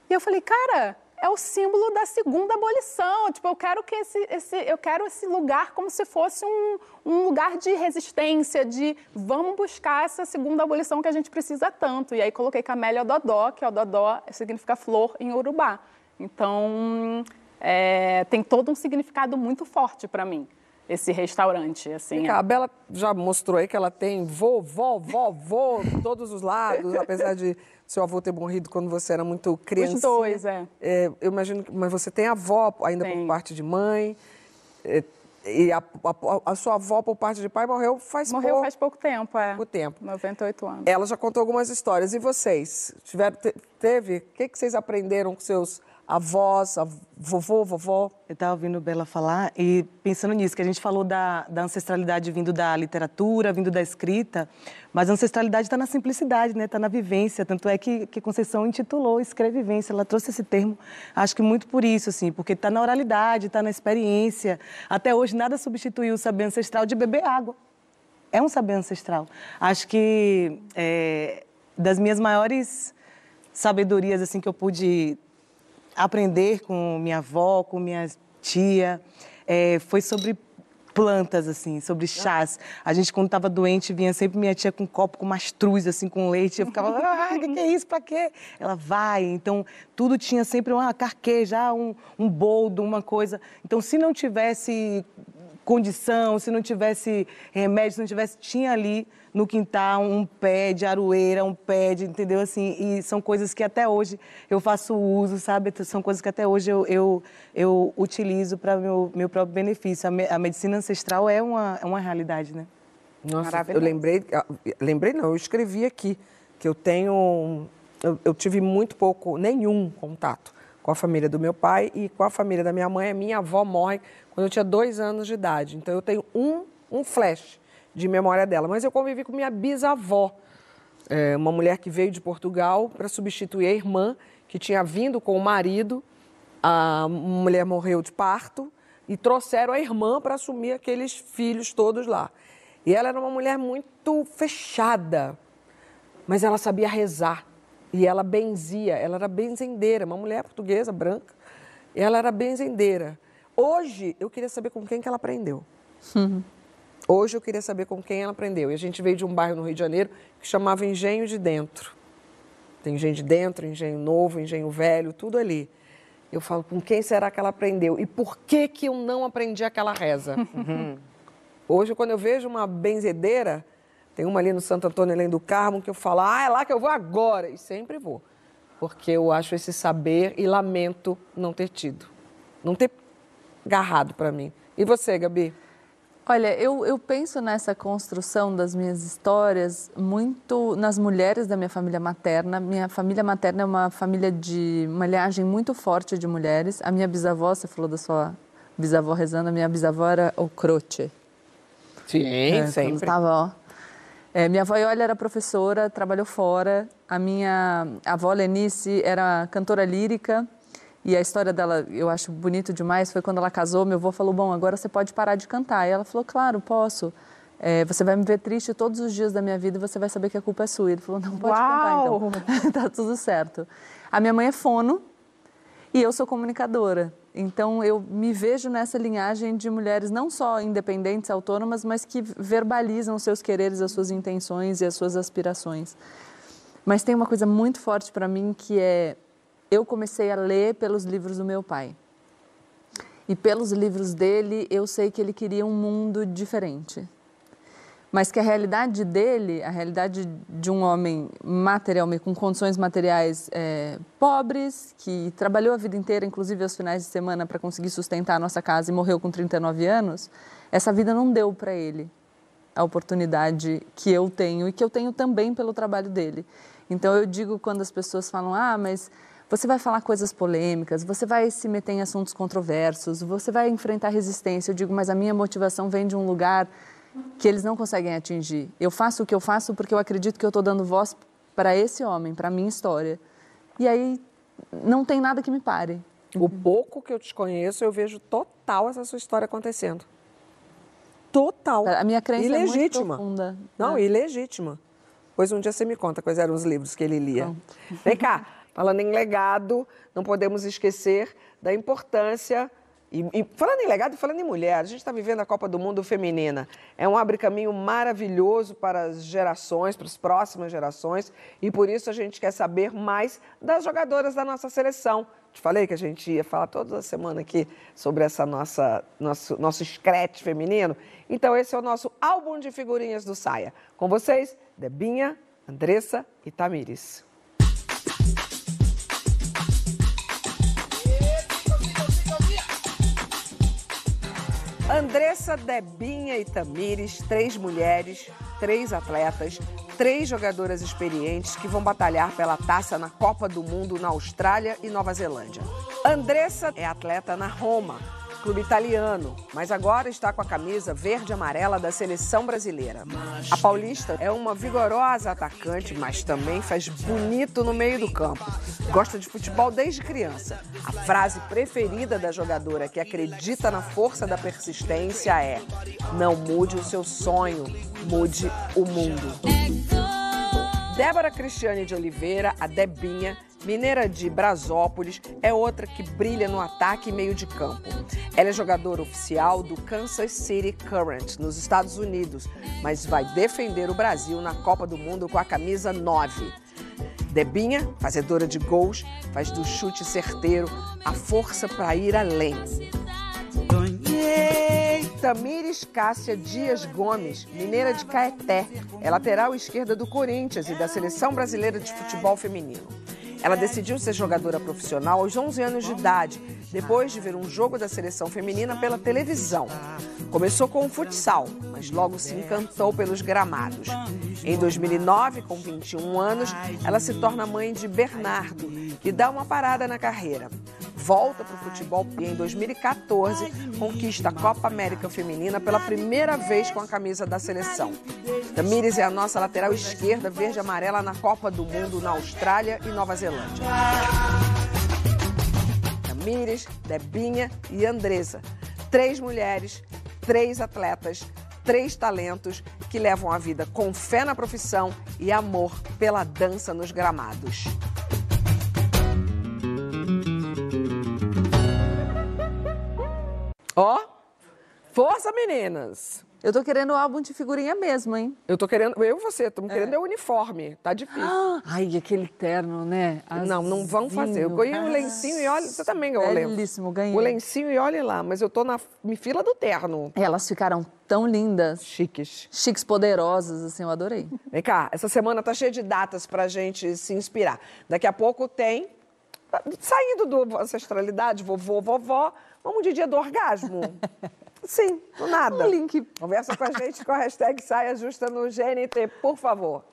E eu falei, cara, é o símbolo da segunda abolição. Tipo, eu quero que esse, esse, eu quero esse lugar como se fosse um, um lugar de resistência, de vamos buscar essa segunda abolição que a gente precisa tanto. E aí coloquei Camélia Dodó, que o Dodó significa flor em Urubá. Então, é, tem todo um significado muito forte para mim esse restaurante, assim. A Bela já mostrou aí que ela tem vovó, vovó, todos os lados, apesar de seu avô ter morrido quando você era muito criança. Os dois, é. é. Eu imagino, que, mas você tem avó ainda tem. por parte de mãe. É, e a, a, a, sua avó, por parte de pai, morreu faz morreu pouco... faz pouco tempo, é. Pouco tempo. 98 anos. Ela já contou algumas histórias. E vocês? Tiveram, teve? O que, que vocês aprenderam com seus avós, a vovô, vovó. Eu estava ouvindo Bela falar e pensando nisso, que a gente falou da, da ancestralidade vindo da literatura, vindo da escrita, mas a ancestralidade está na simplicidade, né? Está na vivência. Tanto é que, que Conceição intitulou Escrevivência. Ela trouxe esse termo, acho que muito por isso, assim, porque está na oralidade, está na experiência. Até hoje nada substituiu o saber ancestral de beber água. É um saber ancestral. Acho que é, das minhas maiores sabedorias assim que eu pude aprender com minha avó, com minha tia, é, foi sobre plantas, assim, sobre chás. A gente, quando estava doente, vinha sempre minha tia com um copo com mastruz, assim, com leite. Eu ficava, ah, o que, que, é isso, para quê? Ela vai. Então, tudo tinha sempre uma carqueja, um, um boldo, uma coisa. Então, se não tivesse condição, se não tivesse remédio, se não tivesse, tinha ali no quintal um pé de aroeira, um pé de, entendeu? Assim, e são coisas que até hoje eu faço uso, sabe? São coisas que até hoje eu, eu, eu utilizo para meu, meu próprio benefício. A, me, a, medicina ancestral é uma, é uma realidade, né? Nossa, eu lembrei, ah, lembrei não, eu escrevi aqui que eu tenho, eu, eu tive muito pouco, nenhum contato com a família do meu pai e com a família da minha mãe. A minha avó morre quando eu tinha dois anos de idade. Então eu tenho um, um flash de memória dela. Mas eu convivi com minha bisavó, é, uma mulher que veio de Portugal para substituir a irmã, que tinha vindo com o marido. A mulher morreu de parto e trouxeram a irmã para assumir aqueles filhos todos lá. E ela era uma mulher muito fechada, mas ela sabia rezar. E ela benzia, ela era benzendeira, uma mulher portuguesa, branca. Ela era benzendeira. Hoje, eu queria saber com quem que ela aprendeu. Uhum. Hoje eu queria saber com quem ela aprendeu. E a gente veio de um bairro no Rio de Janeiro que chamava Engenho de Dentro. Tem engenho de dentro, engenho novo, engenho velho, tudo ali. Eu falo, com quem será que ela aprendeu? E por que, que eu não aprendi aquela reza? Uhum. Hoje, quando eu vejo uma benzedeira, tem uma ali no Santo Antônio Além do Carmo, que eu falo, ah, é lá que eu vou agora. E sempre vou. Porque eu acho esse saber e lamento não ter tido. Não ter agarrado para mim. E você, Gabi? Olha, eu, eu penso nessa construção das minhas histórias muito nas mulheres da minha família materna. Minha família materna é uma família de uma linhagem muito forte de mulheres. A minha bisavó, você falou da sua bisavó rezando, a minha bisavó era o croce. Sim, é, sempre. Estava, ó. É, minha avó Ioli era professora, trabalhou fora. A minha avó Lenice era cantora lírica e a história dela, eu acho bonito demais, foi quando ela casou, meu avô falou, bom, agora você pode parar de cantar. E ela falou, claro, posso. É, você vai me ver triste todos os dias da minha vida e você vai saber que a culpa é sua. Ele falou, não, pode Uau! cantar então. tá tudo certo. A minha mãe é fono e eu sou comunicadora. Então, eu me vejo nessa linhagem de mulheres não só independentes, autônomas, mas que verbalizam os seus quereres, as suas intenções e as suas aspirações. Mas tem uma coisa muito forte para mim que é eu comecei a ler pelos livros do meu pai. E pelos livros dele, eu sei que ele queria um mundo diferente. Mas que a realidade dele, a realidade de um homem materialmente, com condições materiais é, pobres, que trabalhou a vida inteira, inclusive aos finais de semana, para conseguir sustentar a nossa casa e morreu com 39 anos, essa vida não deu para ele a oportunidade que eu tenho e que eu tenho também pelo trabalho dele. Então eu digo quando as pessoas falam, ah, mas você vai falar coisas polêmicas, você vai se meter em assuntos controversos, você vai enfrentar resistência. Eu digo, mas a minha motivação vem de um lugar que eles não conseguem atingir. Eu faço o que eu faço porque eu acredito que eu estou dando voz para esse homem, para a minha história. E aí não tem nada que me pare. O pouco que eu te conheço, eu vejo total essa sua história acontecendo. Total. A minha crença ilegítima. é muito profunda. Não, né? ilegítima. Pois um dia você me conta quais eram os livros que ele lia. Vem cá, falando em legado, não podemos esquecer da importância. E, e falando em legado falando em mulher, a gente está vivendo a Copa do Mundo Feminina. É um abre-caminho maravilhoso para as gerações, para as próximas gerações, e por isso a gente quer saber mais das jogadoras da nossa seleção. Te falei que a gente ia falar toda semana aqui sobre essa nossa nosso, nosso scratch feminino. Então, esse é o nosso álbum de figurinhas do Saia. Com vocês, Debinha, Andressa e Tamires. Andressa, Debinha e Tamires, três mulheres, três atletas, três jogadoras experientes que vão batalhar pela taça na Copa do Mundo na Austrália e Nova Zelândia. Andressa é atleta na Roma, clube italiano, mas agora está com a camisa verde e amarela da seleção brasileira. A paulista é uma vigorosa atacante, mas também faz bonito no meio do campo. Gosta de futebol desde criança. A frase preferida da jogadora que acredita na força da persistência é: Não mude o seu sonho, mude o mundo. Débora Cristiane de Oliveira, a Debinha, mineira de Brasópolis, é outra que brilha no ataque e meio de campo. Ela é jogadora oficial do Kansas City Current, nos Estados Unidos, mas vai defender o Brasil na Copa do Mundo com a camisa 9. Debinha, fazedora de gols, faz do chute certeiro a força para ir além. Tamires Cássia Dias Gomes, mineira de Caeté, é lateral esquerda do Corinthians e da Seleção Brasileira de Futebol Feminino. Ela decidiu ser jogadora profissional aos 11 anos de idade, depois de ver um jogo da seleção feminina pela televisão. Começou com o futsal, mas logo se encantou pelos gramados. Em 2009, com 21 anos, ela se torna mãe de Bernardo e dá uma parada na carreira. Volta para o futebol e em 2014 conquista a Copa América Feminina pela primeira vez com a camisa da seleção. Tamires é a nossa lateral esquerda verde e amarela na Copa do Mundo na Austrália e Nova Zelândia. Tamires, Debinha e Andresa. Três mulheres, três atletas, três talentos que levam a vida com fé na profissão e amor pela dança nos gramados. Força meninas! Eu tô querendo o álbum de figurinha mesmo, hein? Eu tô querendo, eu e você, estamos querendo é o uniforme, tá difícil. Ah, ai, aquele terno, né? Não, não vão fazer. Eu ganhei o lencinho e olha, você também ganhou o lenço. Belíssimo, ganhei. O lencinho e olhe lá, mas eu tô na fila do terno. Elas ficaram tão lindas. Chiques. Chiques, poderosas, assim, eu adorei. Vem cá, essa semana tá cheia de datas pra gente se inspirar. Daqui a pouco tem, saindo do ancestralidade, vovô, vovó, vamos de dia do orgasmo. Sim, do nada. Um link. Conversa com a gente com a hashtag Saia Justa no GNT, por favor.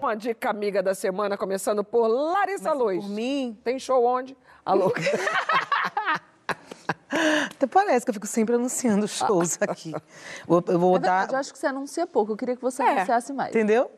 Uma dica amiga da semana, começando por Larissa Luz. Por mim? Tem show onde? Alô? Até parece que eu fico sempre anunciando shows aqui. Vou- Eu vou É verdade, dar. eu acho que você anuncia pouco. Eu queria que você É. anunciasse mais. Entendeu?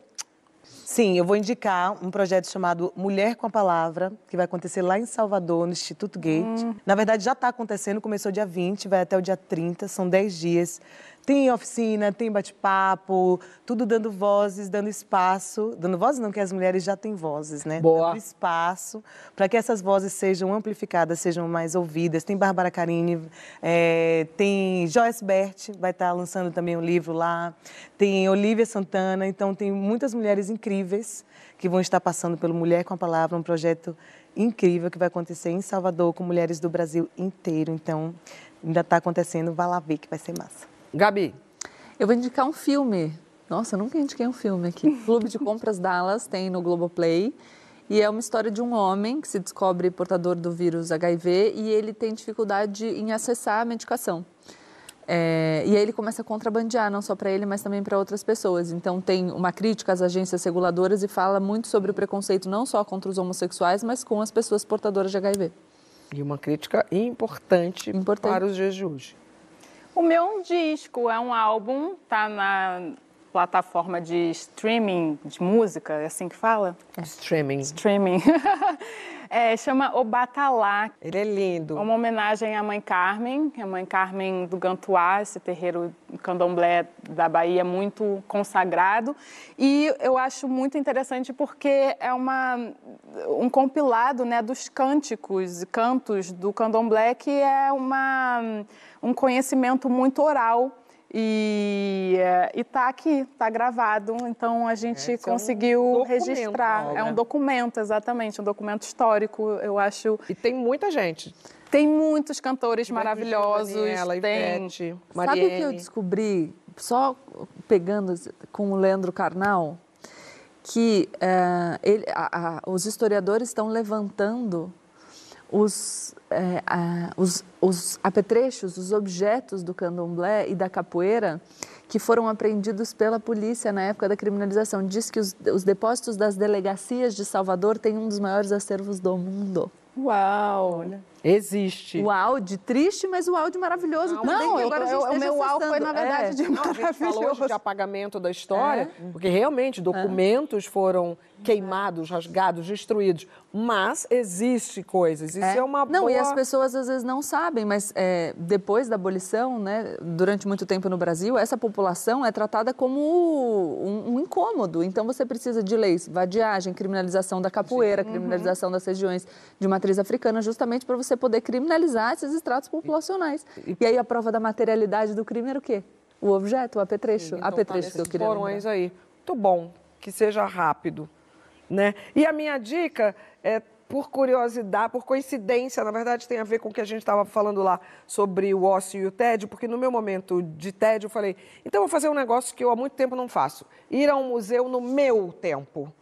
Sim, eu vou indicar um projeto chamado Mulher com a Palavra, que vai acontecer lá em Salvador, no Instituto Gate. Na verdade, já está acontecendo, começou dia 20, vai até o dia 30, são 10 dias. Tem oficina, tem bate-papo, tudo dando vozes, dando espaço. Dando vozes não, que as mulheres já têm vozes, né? Boa. Dando espaço para que essas vozes sejam amplificadas, sejam mais ouvidas. Tem Bárbara Carini, é, tem Joyce Bert, vai estar lançando também um livro lá. Tem Olivia Santana, então tem muitas mulheres incríveis que vão estar passando pelo Mulher com a Palavra, um projeto incrível que vai acontecer em Salvador com mulheres do Brasil inteiro. Então, ainda está acontecendo, vá lá ver que vai ser massa. Gabi, Eu vou indicar um filme. Nossa, eu nunca indiquei um filme aqui. Clube de Compras Dallas tem no Globoplay. E é uma história de um homem que se descobre portador do vírus HIV e ele tem dificuldade em acessar a medicação. É, e aí ele começa a contrabandear, não só para ele, mas também para outras pessoas. Então tem uma crítica às agências reguladoras e fala muito sobre o preconceito não só contra os homossexuais, mas com as pessoas portadoras de HIV. E uma crítica importante, importante. para os dias de hoje. O meu é um disco, é um álbum, tá na plataforma de streaming de música, é assim que fala? É. Streaming. Streaming. É, chama O Batalá. Ele é lindo. Uma homenagem à Mãe Carmen, a Mãe Carmen do Gantuá, esse terreiro candomblé da Bahia muito consagrado. E eu acho muito interessante porque é uma, um compilado né, dos cânticos e cantos do candomblé, que é uma, um conhecimento muito oral e está aqui, está gravado. Então a gente é, conseguiu é um registrar. É um documento, exatamente, um documento histórico, eu acho. E tem muita gente. Tem muitos cantores maravilhosos. Daniela, tem... Ivete, Sabe o que eu descobri, só pegando com o Leandro Carnal? Que uh, ele, a, a, os historiadores estão levantando os, é, a, os, os apetrechos, os objetos do candomblé e da capoeira que foram apreendidos pela polícia na época da criminalização. Diz que os, os depósitos das delegacias de Salvador têm um dos maiores acervos do mundo. Uau! Olha. Existe. O áudio triste, mas o áudio maravilhoso não, também. Não, eu, agora eu, o meu áudio foi, na verdade, é. de maravilhoso. a gente falou hoje de apagamento da história, é. porque realmente documentos é. foram queimados, rasgados, destruídos. Mas existe coisas. Isso é, é uma Não, boa... e as pessoas às vezes não sabem, mas é, depois da abolição, né, durante muito tempo no Brasil, essa população é tratada como um, um incômodo. Então você precisa de leis, vadiagem, criminalização da capoeira, Sim. criminalização uhum. das regiões de matriz africana, justamente para você poder criminalizar esses estratos populacionais. E, e aí a prova da materialidade do crime era o quê? O objeto, o apetrecho. Sim, então, apetrecho tá que eu queria porões aí. Muito bom, que seja rápido. Né? E a minha dica é por curiosidade, por coincidência, na verdade tem a ver com o que a gente estava falando lá sobre o ócio e o tédio, porque no meu momento de tédio eu falei, então eu vou fazer um negócio que eu há muito tempo não faço, ir a um museu no meu tempo,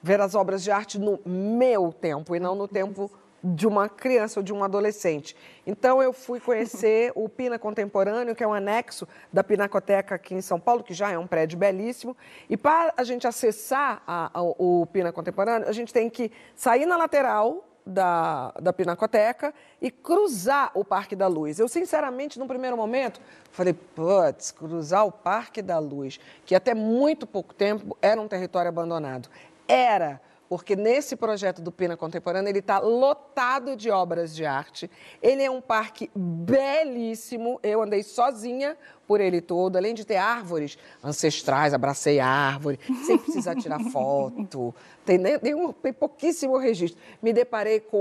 ver as obras de arte no meu tempo e não no tempo de uma criança ou de um adolescente. Então eu fui conhecer o Pina Contemporâneo, que é um anexo da Pinacoteca aqui em São Paulo, que já é um prédio belíssimo. E para a gente acessar a, a, o Pina Contemporâneo, a gente tem que sair na lateral da, da Pinacoteca e cruzar o Parque da Luz. Eu, sinceramente, no primeiro momento, falei, putz, cruzar o Parque da Luz, que até muito pouco tempo era um território abandonado. Era porque nesse projeto do Pina Contemporâneo ele está lotado de obras de arte. Ele é um parque belíssimo. Eu andei sozinha por ele todo, além de ter árvores ancestrais, abracei a árvore, sem precisar tirar foto. Tem, nenhum, tem pouquíssimo registro. Me deparei com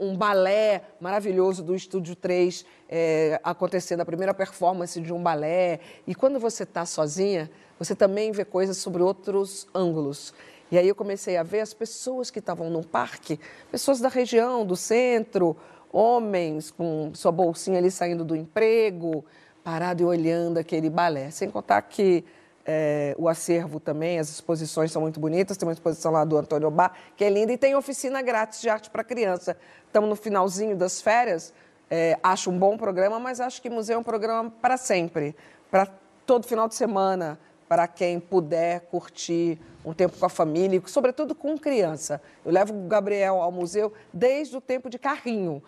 um, um balé maravilhoso do Estúdio 3, é, acontecendo a primeira performance de um balé. E quando você está sozinha, você também vê coisas sobre outros ângulos. E aí eu comecei a ver as pessoas que estavam no parque, pessoas da região, do centro, homens com sua bolsinha ali saindo do emprego, parado e olhando aquele balé. Sem contar que é, o acervo também, as exposições são muito bonitas. Tem uma exposição lá do Antônio Bar, que é linda, e tem oficina grátis de arte para criança. Estamos no finalzinho das férias. É, acho um bom programa, mas acho que museu é um programa para sempre, para todo final de semana para quem puder curtir um tempo com a família, sobretudo com criança. Eu levo o Gabriel ao museu desde o tempo de carrinho.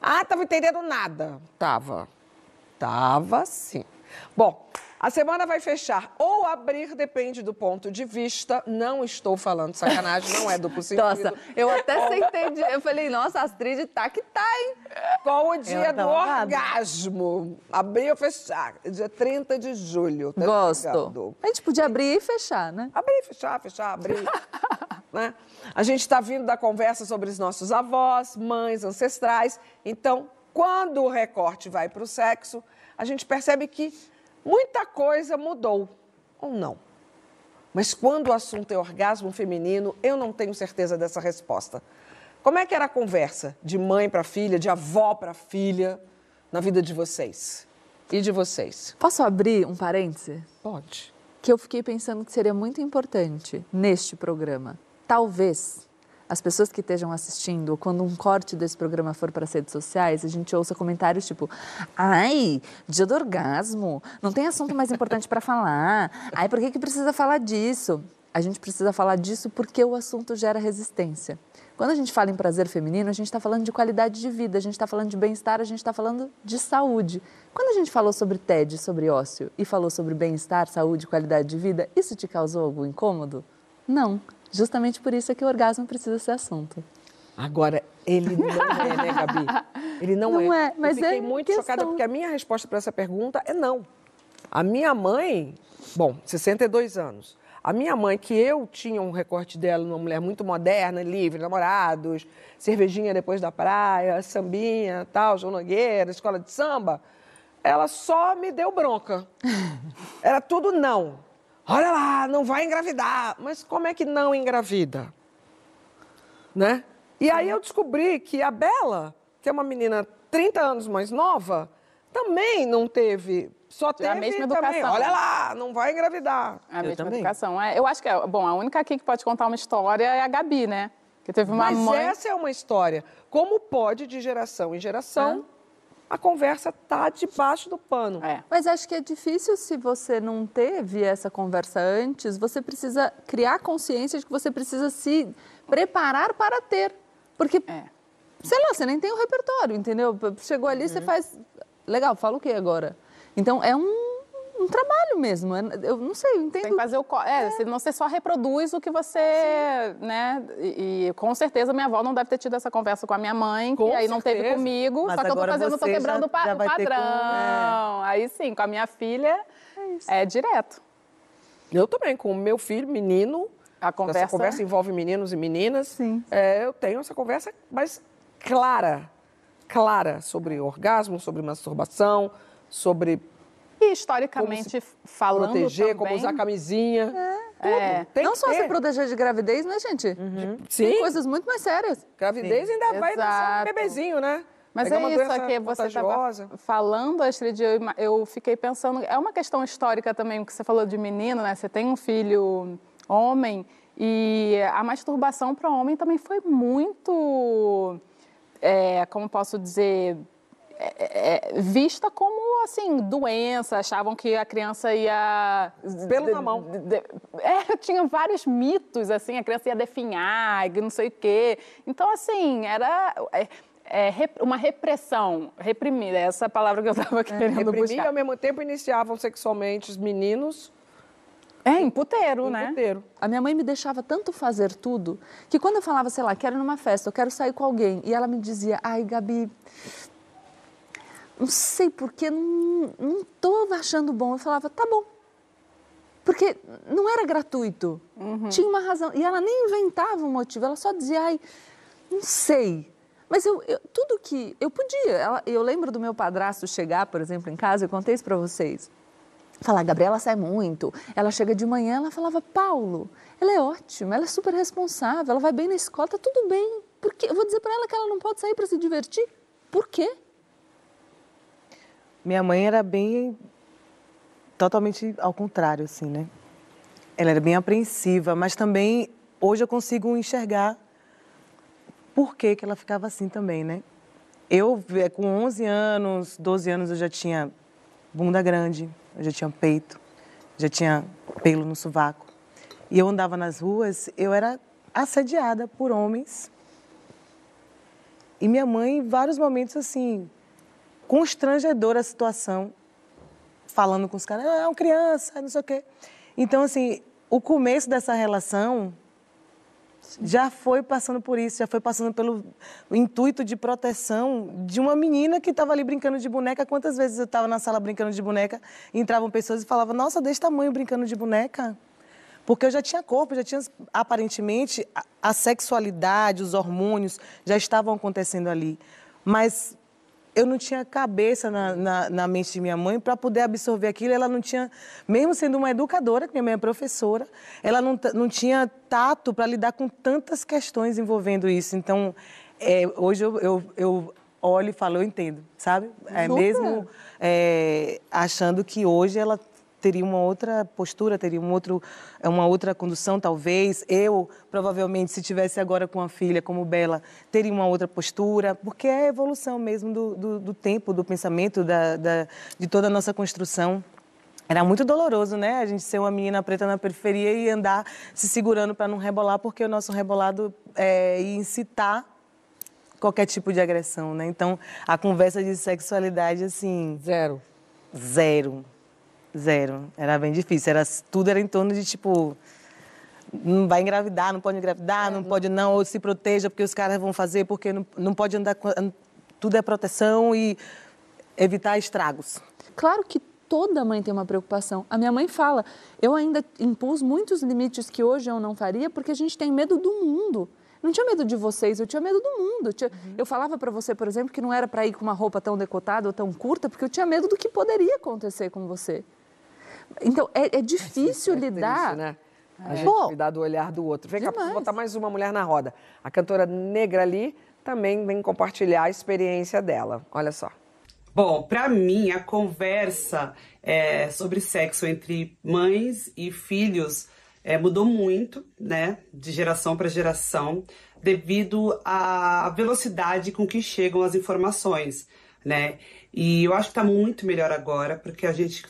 Ah, estava entendendo nada. Tava. Tava sim. Bom, a semana vai fechar ou abrir, depende do ponto de vista. Não estou falando sacanagem, não é duplo sentido. Nossa, eu até sentei, eu falei, nossa, Astrid tá que tá, hein? Com o dia do orgasmo. Abrir ou fechar, dia 30 de julho. Tá Gosto. A gente podia abrir e fechar, né? Abrir, fechar, fechar, abrir. né? A gente está vindo da conversa sobre os nossos avós, mães, ancestrais. Então, quando o recorte vai para o sexo, a gente percebe que Muita coisa mudou, ou não. Mas quando o assunto é orgasmo feminino, eu não tenho certeza dessa resposta. Como é que era a conversa de mãe para filha, de avó para filha, na vida de vocês? E de vocês? Posso abrir um parêntese? Pode. Que eu fiquei pensando que seria muito importante neste programa. Talvez as pessoas que estejam assistindo, quando um corte desse programa for para as redes sociais, a gente ouça comentários tipo: ai, dia do orgasmo, não tem assunto mais importante para falar. Ai, por que, que precisa falar disso? A gente precisa falar disso porque o assunto gera resistência. Quando a gente fala em prazer feminino, a gente está falando de qualidade de vida, a gente está falando de bem-estar, a gente está falando de saúde. Quando a gente falou sobre TED, sobre ócio, e falou sobre bem-estar, saúde, qualidade de vida, isso te causou algum incômodo? Não. Justamente por isso é que o orgasmo precisa ser assunto. Agora, ele não é, né, Gabi? Ele não, não é. é. mas Eu fiquei é muito questão. chocada porque a minha resposta para essa pergunta é não. A minha mãe, bom, 62 anos. A minha mãe, que eu tinha um recorte dela, uma mulher muito moderna, livre, namorados, cervejinha depois da praia, sambinha, tal, João Nogueira, escola de samba, ela só me deu bronca. Era tudo não. Olha lá, não vai engravidar. Mas como é que não engravida? Né? E aí eu descobri que a Bela, que é uma menina 30 anos mais nova, também não teve. Só teve a mesma também. educação. Olha lá, não vai engravidar. A mesma educação. É, eu acho que, é- bom, a única aqui que pode contar uma história é a Gabi, né? Que teve uma Mas mãe... essa é uma história. Como pode, de geração em geração, a conversa tá debaixo do pano. É. Mas acho que é difícil se você não teve essa conversa antes, você precisa criar consciência de que você precisa se preparar para ter. Porque, sei lá, você nem tem o repertório, entendeu? Chegou ali, você faz. Legal, fala o que agora? Então, é um, um trabalho mesmo. é- Eu não sei, eu entendo. Tem que fazer o... co- É, senão você só reproduz o que você, né? E, e com certeza minha avó não deve ter tido essa conversa com a minha mãe, Com que aí não teve comigo, Mas só que eu tô fazendo, tô você quebrando já- o pa- já o vai ter com- padrão. Aí sim, com a minha filha é, direto. Eu também, com o meu filho, menino. A conversa... Essa conversa envolve meninos e meninas. Sim. É, eu tenho essa conversa mais clara. Clara sobre orgasmo, sobre masturbação, sobre E historicamente falando proteger, também... como usar camisinha. É. Tem não que só ter. se proteger de gravidez, né, gente? Sim. Tem coisas muito mais sérias. Gravidez ainda vai nascer um Exato. bebezinho, né? Mas é uma isso doença que você estava falando, Astrid, eu, eu fiquei pensando, é uma questão histórica também, porque você falou de menino, né? Você tem um filho homem e a masturbação para homem também foi muito, é, como posso dizer, é, é, vista como, assim, doença, achavam que a criança ia... Pelo na mão. de- de- É, tinha vários mitos, assim, a criança ia definhar, não sei o quê. Então, assim, era é, é, rep- uma repressão, reprimida, essa é palavra que eu estava querendo Reprimir e buscar. ao mesmo tempo iniciavam sexualmente os meninos É, em puteiro, né? puteiro. A minha mãe me deixava tanto fazer tudo que quando eu falava, sei lá, quero ir numa festa, eu quero sair com alguém, e ela me dizia, ai, Gabi, não sei porquê, não, tô achando bom. Eu falava, tá bom. Porque não era gratuito. Tinha uma razão. E ela nem inventava um motivo, ela só dizia, ai, não sei. Mas eu, eu- tudo que eu podia. Ela- eu lembro do meu padrasto chegar, por exemplo, em casa, eu contei isso para vocês. Falar, Gabriela sai muito. Ela chega de manhã, ela falava, Paulo, ela é ótima, ela é super responsável, ela vai bem na escola, tá tudo bem. Por quê? Eu vou dizer para ela que ela não pode sair para se divertir? Por quê? Minha mãe era bem. totalmente ao contrário, assim, né? Ela era bem apreensiva, mas também hoje eu consigo enxergar por que, que ela ficava assim também, né? Eu, eh, com 11 anos, 12 anos, eu já tinha bunda grande, eu já tinha peito, já tinha pelo no sovaco. E eu andava nas ruas, eu era assediada por homens. E minha mãe, em vários momentos, assim, constrangedora a situação, falando com os caras, ah, é uma criança, não sei o quê. Então, assim, o começo dessa relação já foi passando por isso, já foi passando pelo intuito de proteção de uma menina que estava ali brincando de boneca. Quantas vezes eu estava na sala brincando de boneca, entravam pessoas e falavam, nossa, desse tamanho brincando de boneca? Porque eu já tinha corpo, já tinha, aparentemente, a, a sexualidade, os hormônios já estavam acontecendo ali. Mas eu não tinha cabeça na, na, na mente de minha mãe para poder absorver aquilo. Ela não tinha, mesmo sendo uma educadora, que minha mãe é professora, ela não, não tinha tato para lidar com tantas questões envolvendo isso. Então, é, hoje eu, eu, eu olho e falo, eu entendo, sabe? É Super. mesmo é, achando que hoje ela teria uma outra postura, teria um outro, uma outra condução, talvez. Eu, provavelmente, se tivesse agora com a filha como Bela, teria uma outra postura, porque é a evolução mesmo do, do, do tempo, do pensamento, da, da, de toda a nossa construção. Era muito doloroso, né? A gente ser uma menina preta na periferia e andar se segurando para não rebolar, porque o nosso rebolado é, ia incitar qualquer tipo de agressão, né? Então, a conversa de sexualidade, assim... Zero. Zero. Zero. Era bem difícil. Era, tudo era em torno de, tipo... Não vai engravidar, não pode engravidar, não pode não, ou se proteja porque os caras vão fazer, porque não, não pode andar... Tudo é proteção e evitar estragos. Claro que toda mãe tem uma preocupação. A minha mãe fala, eu ainda impus muitos limites que hoje eu não faria porque a gente tem medo do mundo. Não tinha medo de vocês, eu tinha medo do mundo. Eu, uhum. eu falava para você, por exemplo, que não era para ir com uma roupa tão decotada ou tão curta, porque eu tinha medo do que poderia acontecer com você. Então, é, é difícil é lidar. Isso, né? A é. gente Pô, cuidar do olhar do outro. Vem cá, vou botar mais uma mulher na roda. A cantora Negra ali também vem compartilhar a experiência dela. Olha só. Bom, para mim, a conversa é, sobre sexo entre mães e filhos é, mudou muito, né, de geração para geração, devido à velocidade com que chegam as informações, né? E eu acho que está muito melhor agora, porque a gente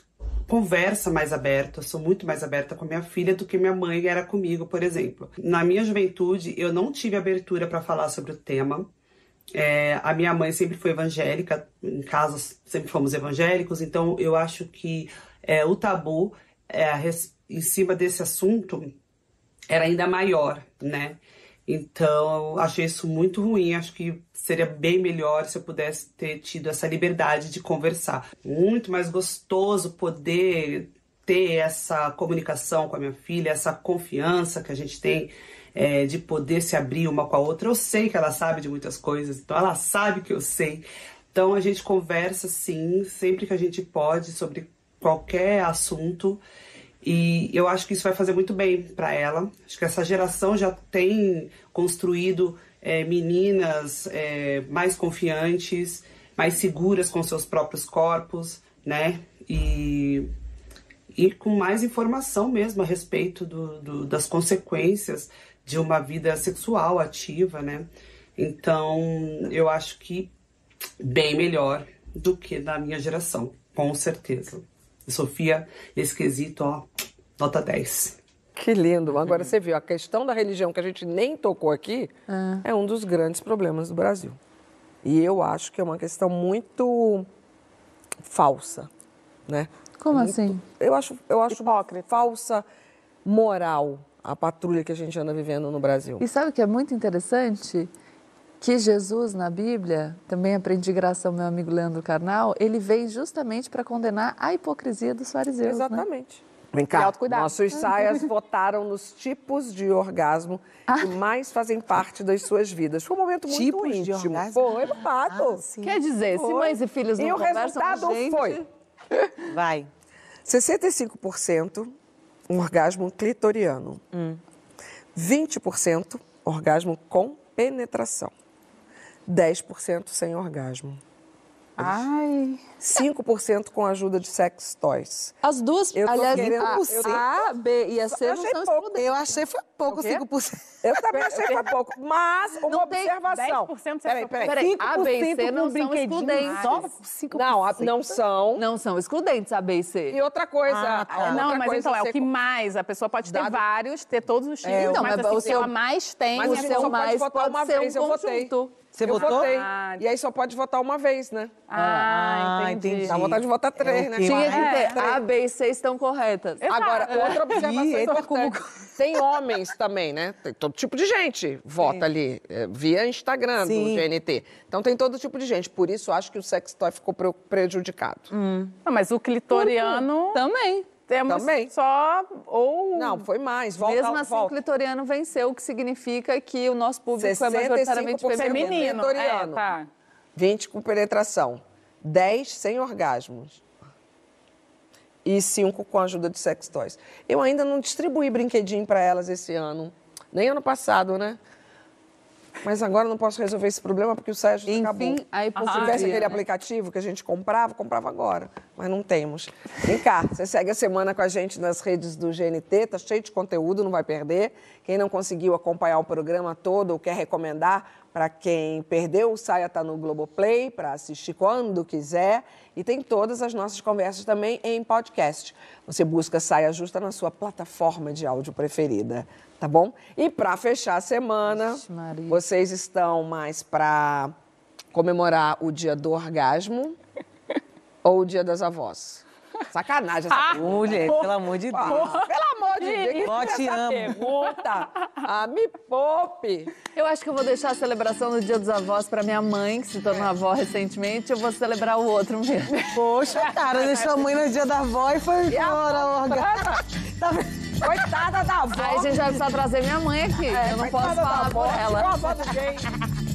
conversa mais aberta, sou muito mais aberta com minha filha do que minha mãe era comigo, por exemplo. Na minha juventude, eu não tive abertura para falar sobre o tema. É, a minha mãe sempre foi evangélica, em casa sempre fomos evangélicos, então eu acho que é, o tabu é, em cima desse assunto era ainda maior, né? Então, achei isso muito ruim. Acho que seria bem melhor se eu pudesse ter tido essa liberdade de conversar. Muito mais gostoso poder ter essa comunicação com a minha filha, essa confiança que a gente tem é, de poder se abrir uma com a outra. Eu sei que ela sabe de muitas coisas, então ela sabe que eu sei. Então a gente conversa sim, sempre que a gente pode, sobre qualquer assunto. E eu acho que isso vai fazer muito bem para ela. Acho que essa geração já tem construído é, meninas é, mais confiantes, mais seguras com seus próprios corpos, né? E, e com mais informação mesmo a respeito do, do, das consequências de uma vida sexual ativa, né? Então, eu acho que bem melhor do que na minha geração, com certeza. Sofia, esse quesito, ó, nota 10. Que lindo. Agora você viu, a questão da religião que a gente nem tocou aqui é, é um dos grandes problemas do Brasil. E eu acho que é uma questão muito falsa, né? Como muito, assim? Eu acho, eu acho Hipócrita. falsa moral a patrulha que a gente anda vivendo no Brasil. E sabe o que é muito interessante? Que Jesus, na Bíblia, também aprendi graças ao meu amigo Leandro Carnal, ele veio justamente para condenar a hipocrisia dos fariseus. Né? Exatamente. Né? Vem cá, nossos saias votaram nos tipos de orgasmo ah. que mais fazem parte das suas vidas. Foi um momento muito tipos íntimo. De orgasmo? Foi, babado. Ah, Quer dizer, foi. se mães e filhos não e conversam E o resultado gente... foi... Vai. 65% um orgasmo clitoriano. Hum. 20% orgasmo com penetração. 10% sem orgasmo. Ai. 5% com a ajuda de sex toys. As duas, eu aliás, a, a, B e a C eu não são pouco. Eu achei foi pouco, 5%. Eu também achei foi pouco. Mas, uma não observação. Tem 10% peraí, peraí. peraí. A, B e C não são excludentes. Só 5%. Não, não são. Não são excludentes A, B e C. E outra coisa. Ah, tá. Não, mas então é o que mais. A pessoa pode ter vários, ter todos os tipos. É, então, mas, assim, o seu mais tem. Mas o seu mais pode ser um conjunto. Você eu votou? Votei. Ah, e aí só pode votar uma vez, né? Ah, ah entendi. Dá vontade de votar três, é, né? Tinha que ter. A, B e C estão corretas. Exato. Agora, outra observação Ih, importante. Tem homens também, né? Tem todo tipo de gente vota Sim. ali, é, via Instagram Sim. do GNT. Então tem todo tipo de gente. Por isso, acho que o sextoy ficou prejudicado. Hum. Não, mas o clitoriano... Também temos Também. só ou não foi mais. Volta, mesmo assim volta. o clitoriano venceu o que significa que o nosso público é majoritariamente feminino. clitoriano, é, tá. 20 com penetração. 10 sem orgasmos. E 5 com a ajuda de sex toys. Eu ainda não distribuí brinquedinho para elas esse ano. Nem ano passado né Mas agora eu não posso resolver esse problema porque o Sérgio Enfim, acabou. a hipocrisia, Se tivesse aquele né? aplicativo que a gente comprava, comprava agora. Mas não temos. Vem cá, você segue a semana com a gente nas redes do GNT, tá cheio de conteúdo, não vai perder. Quem não conseguiu acompanhar o programa todo ou quer recomendar para quem perdeu, o Saia tá no Globoplay para assistir quando quiser. E tem todas as nossas conversas também em podcast. Você busca Saia Justa na sua plataforma de áudio preferida, tá bom? E para fechar a semana, vocês estão mais para comemorar o dia do orgasmo ou o dia das avós? Sacanagem essa Ô, gente, pelo amor de Deus. Ah, pelo amor de Deus, Vó, que te amo. pergunta. Ah, me poupe. Eu acho que eu vou deixar a celebração do Dia dos Avós para minha mãe, que se tornou avó recentemente. Eu vou celebrar o outro mesmo. Poxa, cara, deixou a mãe no dia da avó e foi embora. o orgasmo. Tá vendo? Coitada da avó. Aí a gente vai precisar trazer minha mãe aqui. eu não posso falar avó, por ela. tirou a avó do game.